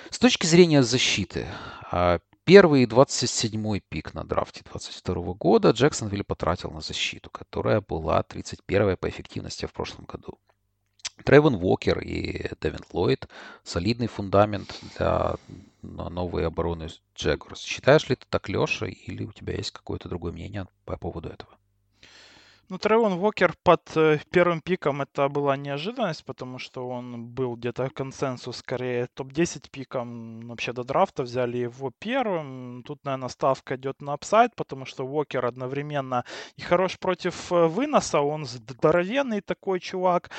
С точки зрения защиты, а, первый 27-й пик на драфте 22 года Джексонвилл потратил на защиту, которая была 31 по эффективности в прошлом году. Тревен Уокер и Дэвин Ллойд – солидный фундамент для новой обороны Джегуарс. Считаешь ли ты так, Леша, или у тебя есть какое-то другое мнение по поводу этого? Ну, Тревон Уокер под э, первым пиком это была неожиданность, потому что он был где-то консенсус скорее топ-10 пиком вообще до драфта. Взяли его первым. Тут, наверное, ставка идет на upside, потому что Уокер одновременно и хорош против э, выноса, он здоровенный такой чувак,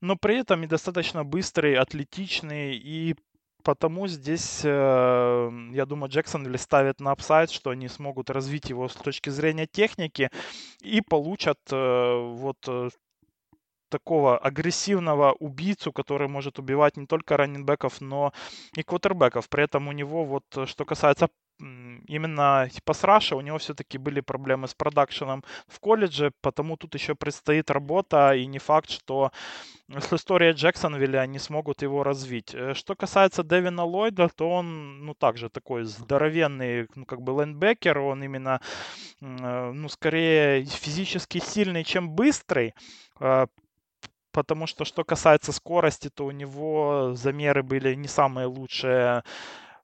но при этом и достаточно быстрый, атлетичный и Потому здесь, э, я думаю, Джексон ставит на upside, что они смогут развить его с точки зрения техники и получат э, вот э, такого агрессивного убийцу, который может убивать не только раннинбеков, но и квотербеков. При этом у него, вот что касается именно с rush а у него все-таки были проблемы с продакшеном в колледже, потому тут еще предстоит работа, и не факт, что с историей Джексонвилля они смогут его развить. Э, что касается Дэвина Ллойда, то он, ну, также такой здоровенный, ну, как бы лендбекер, он именно, э, ну, скорее физически сильный, чем быстрый, э, потому что что касается скорости, то у него замеры были не самые лучшие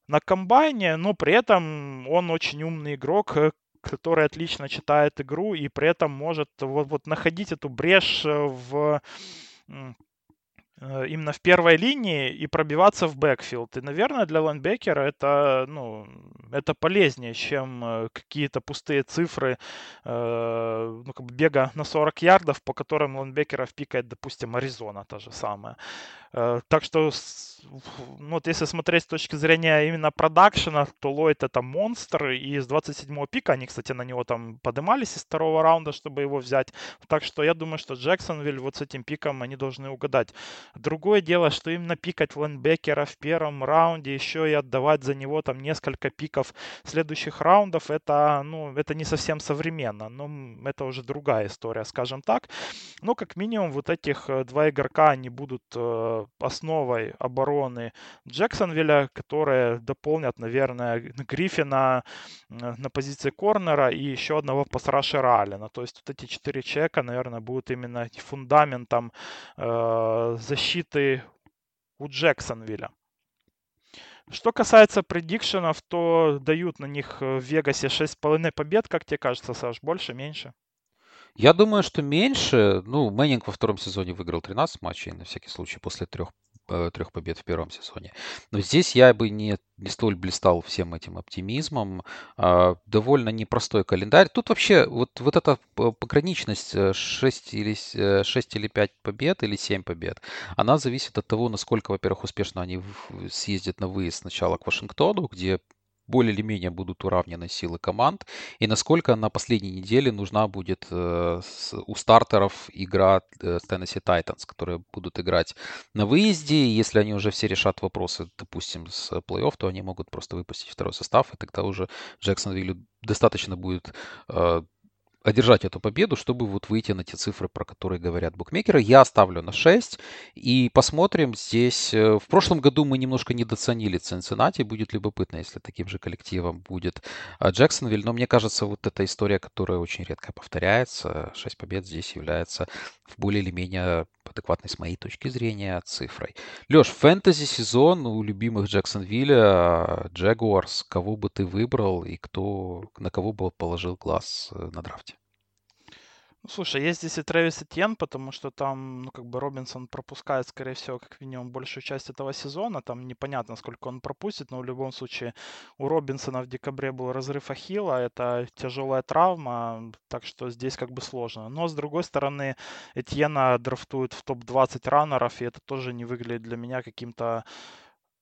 на комбайне, но при этом он очень умный игрок, э, который отлично читает игру и при этом может вот, вот находить эту брешь э, в Э, именно в первой линии и пробиваться в backfield. И, наверное, для лайнбекера это, ну, это полезнее, чем какие-то пустые цифры э, ну, как бы бега на 40 ярдов, по которым лайнбекеров пикает, допустим, Аризона та же самая. Э, так что, ну, вот если смотреть с точки зрения именно продакшена, то Ллойд это монстр, и с 27-го пика, они, кстати, на него там подымались из второго раунда, чтобы его взять. Так что я думаю, что Джексонвиль вот с этим пиком они должны угадать. Другое дело, что именно пикать лайнбекера в первом раунде, еще и отдавать за него там несколько пиков следующих раундов, это, ну, это не совсем современно. Но это уже другая история, скажем так. Но как минимум вот этих э, два игрока, они будут э, основой обороны Джексонвилля, которые дополнят, наверное, Гриффина э, на позиции корнера и еще одного пасрашера Аллена. То есть вот эти четыре человека, наверное, будут именно фундаментом э, защиты у Джексонвилля. Что касается предикшенов, то дают на них в Вегасе 6,5 побед, как тебе кажется, Саш, больше, меньше? Я думаю, что меньше. Ну, Мэннинг во втором сезоне выиграл 13 матчей, на всякий случай, после трех э, трех побед в первом сезоне. Но здесь я бы не, не столь блистал всем этим оптимизмом. А, довольно непростой календарь. Тут вообще вот, вот эта пограничность 6 э, или, 6 э, или 5 побед или 7 побед, она зависит от того, насколько, во-первых, успешно они съездят на выезд сначала к Вашингтону, где более или менее будут уравнены силы команд, и насколько на последней неделе нужна будет э, у стартеров игра э, Tennessee Titans, которые будут играть на выезде, если они уже все решат вопросы, допустим, с плей-офф, то они могут просто выпустить второй состав, и тогда уже Джексонвиллю достаточно будет э, одержать эту победу, чтобы вот выйти на те цифры, про которые говорят букмекеры. Я ставлю на 6 и посмотрим здесь. Э, в прошлом году мы немножко недооценили Цинциннати. Будет любопытно, если таким же коллективом будет а, Джексонвиль. Но мне кажется, вот эта история, которая очень редко повторяется, 6 побед здесь является в более или менее адекватной с моей точки зрения цифрой. Леш, фэнтези сезон у любимых Джексонвилля, Джегуарс, кого бы ты выбрал и кто, на кого бы положил глаз э, на драфте? Слушай, есть здесь и Трэвис Этьен, потому что там, ну, как бы Робинсон пропускает, скорее всего, как минимум большую часть этого сезона. Там непонятно, сколько он пропустит, но в любом случае у Робинсона в декабре был разрыв Ахилла, это тяжелая травма, так что здесь как бы сложно. Но, с другой стороны, Этьена драфтуют в топ-20 раннеров, и это тоже не выглядит для меня каким-то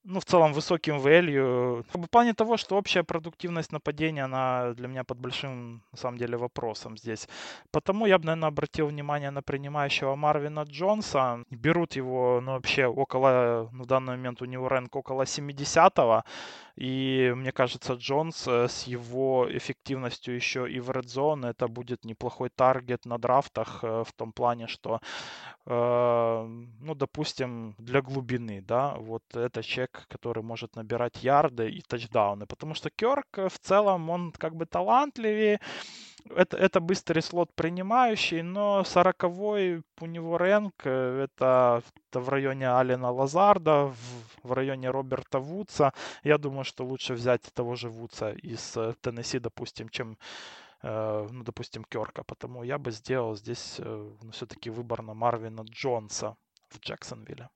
ну, в целом высоким value. В плане того, что общая продуктивность нападения, она для меня под большим, на самом деле, вопросом здесь. Потому я бы, наверное, обратил внимание на принимающего Марвина Джонса. Берут его, ну, вообще около, ну, в данный момент у него рэнк около 70-го. И мне кажется, Джонс э, с его эффективностью еще и в Red Zone, это будет неплохой таргет на драфтах э, в том плане, что, э, ну, допустим, для глубины, да, вот это человек, который может набирать ярды и тачдауны. Потому что Керк в целом, он как бы талантливее, это, это быстрый слот принимающий, но 40 у него рэнк, э, это, это в районе Алина Лазарда, в, в районе Роберта Вудса. Я думаю, что лучше взять того же Вудса из э, Теннесси, допустим, чем э, ну, допустим, Керка. Потому я бы сделал здесь ну, все-таки выбор на Марвина Джонса в Джексонвилле.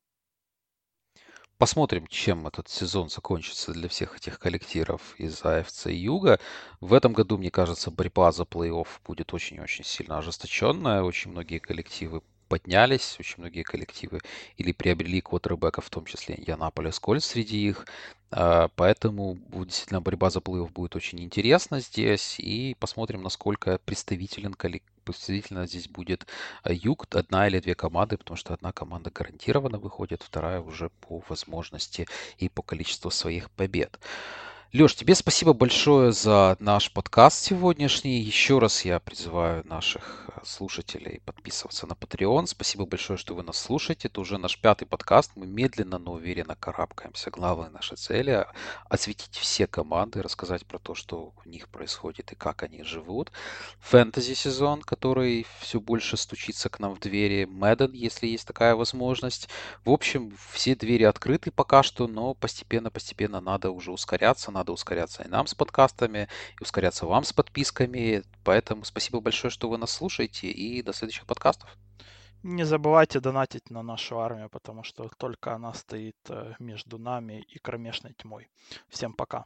Посмотрим, чем этот сезон закончится для всех этих коллективов из АФЦ Юга. В этом году, мне кажется, борьба за плей-офф будет очень-очень сильно ожесточенная. Очень многие коллективы поднялись, очень многие коллективы или приобрели квотербека, в том числе Янаполис Кольц среди их. А, поэтому действительно борьба за плей будет очень интересна здесь. И посмотрим, насколько представителен представительно здесь будет а, Юг, одна или две команды, потому что одна команда гарантированно выходит, вторая уже по возможности и по количеству своих побед. Леш, тебе спасибо большое за наш подкаст сегодняшний. Еще раз я призываю наших э, слушателей подписываться на Patreon. Спасибо большое, что вы нас слушаете. Это уже наш пятый подкаст. Мы медленно, но уверенно карабкаемся. Главная наша цель – осветить все команды, рассказать про то, что у них происходит и как они живут. Фэнтези сезон, который все больше стучится к нам в двери. Мэдден, если есть такая возможность. В общем, все двери открыты пока что, но постепенно-постепенно надо уже ускоряться, надо ускоряться и нам с подкастами, и ускоряться вам с подписками. Поэтому спасибо большое, что вы нас слушаете, и до следующих подкастов. Не забывайте донатить на нашу армию, потому что только она стоит э, между нами и кромешной тьмой. Всем пока.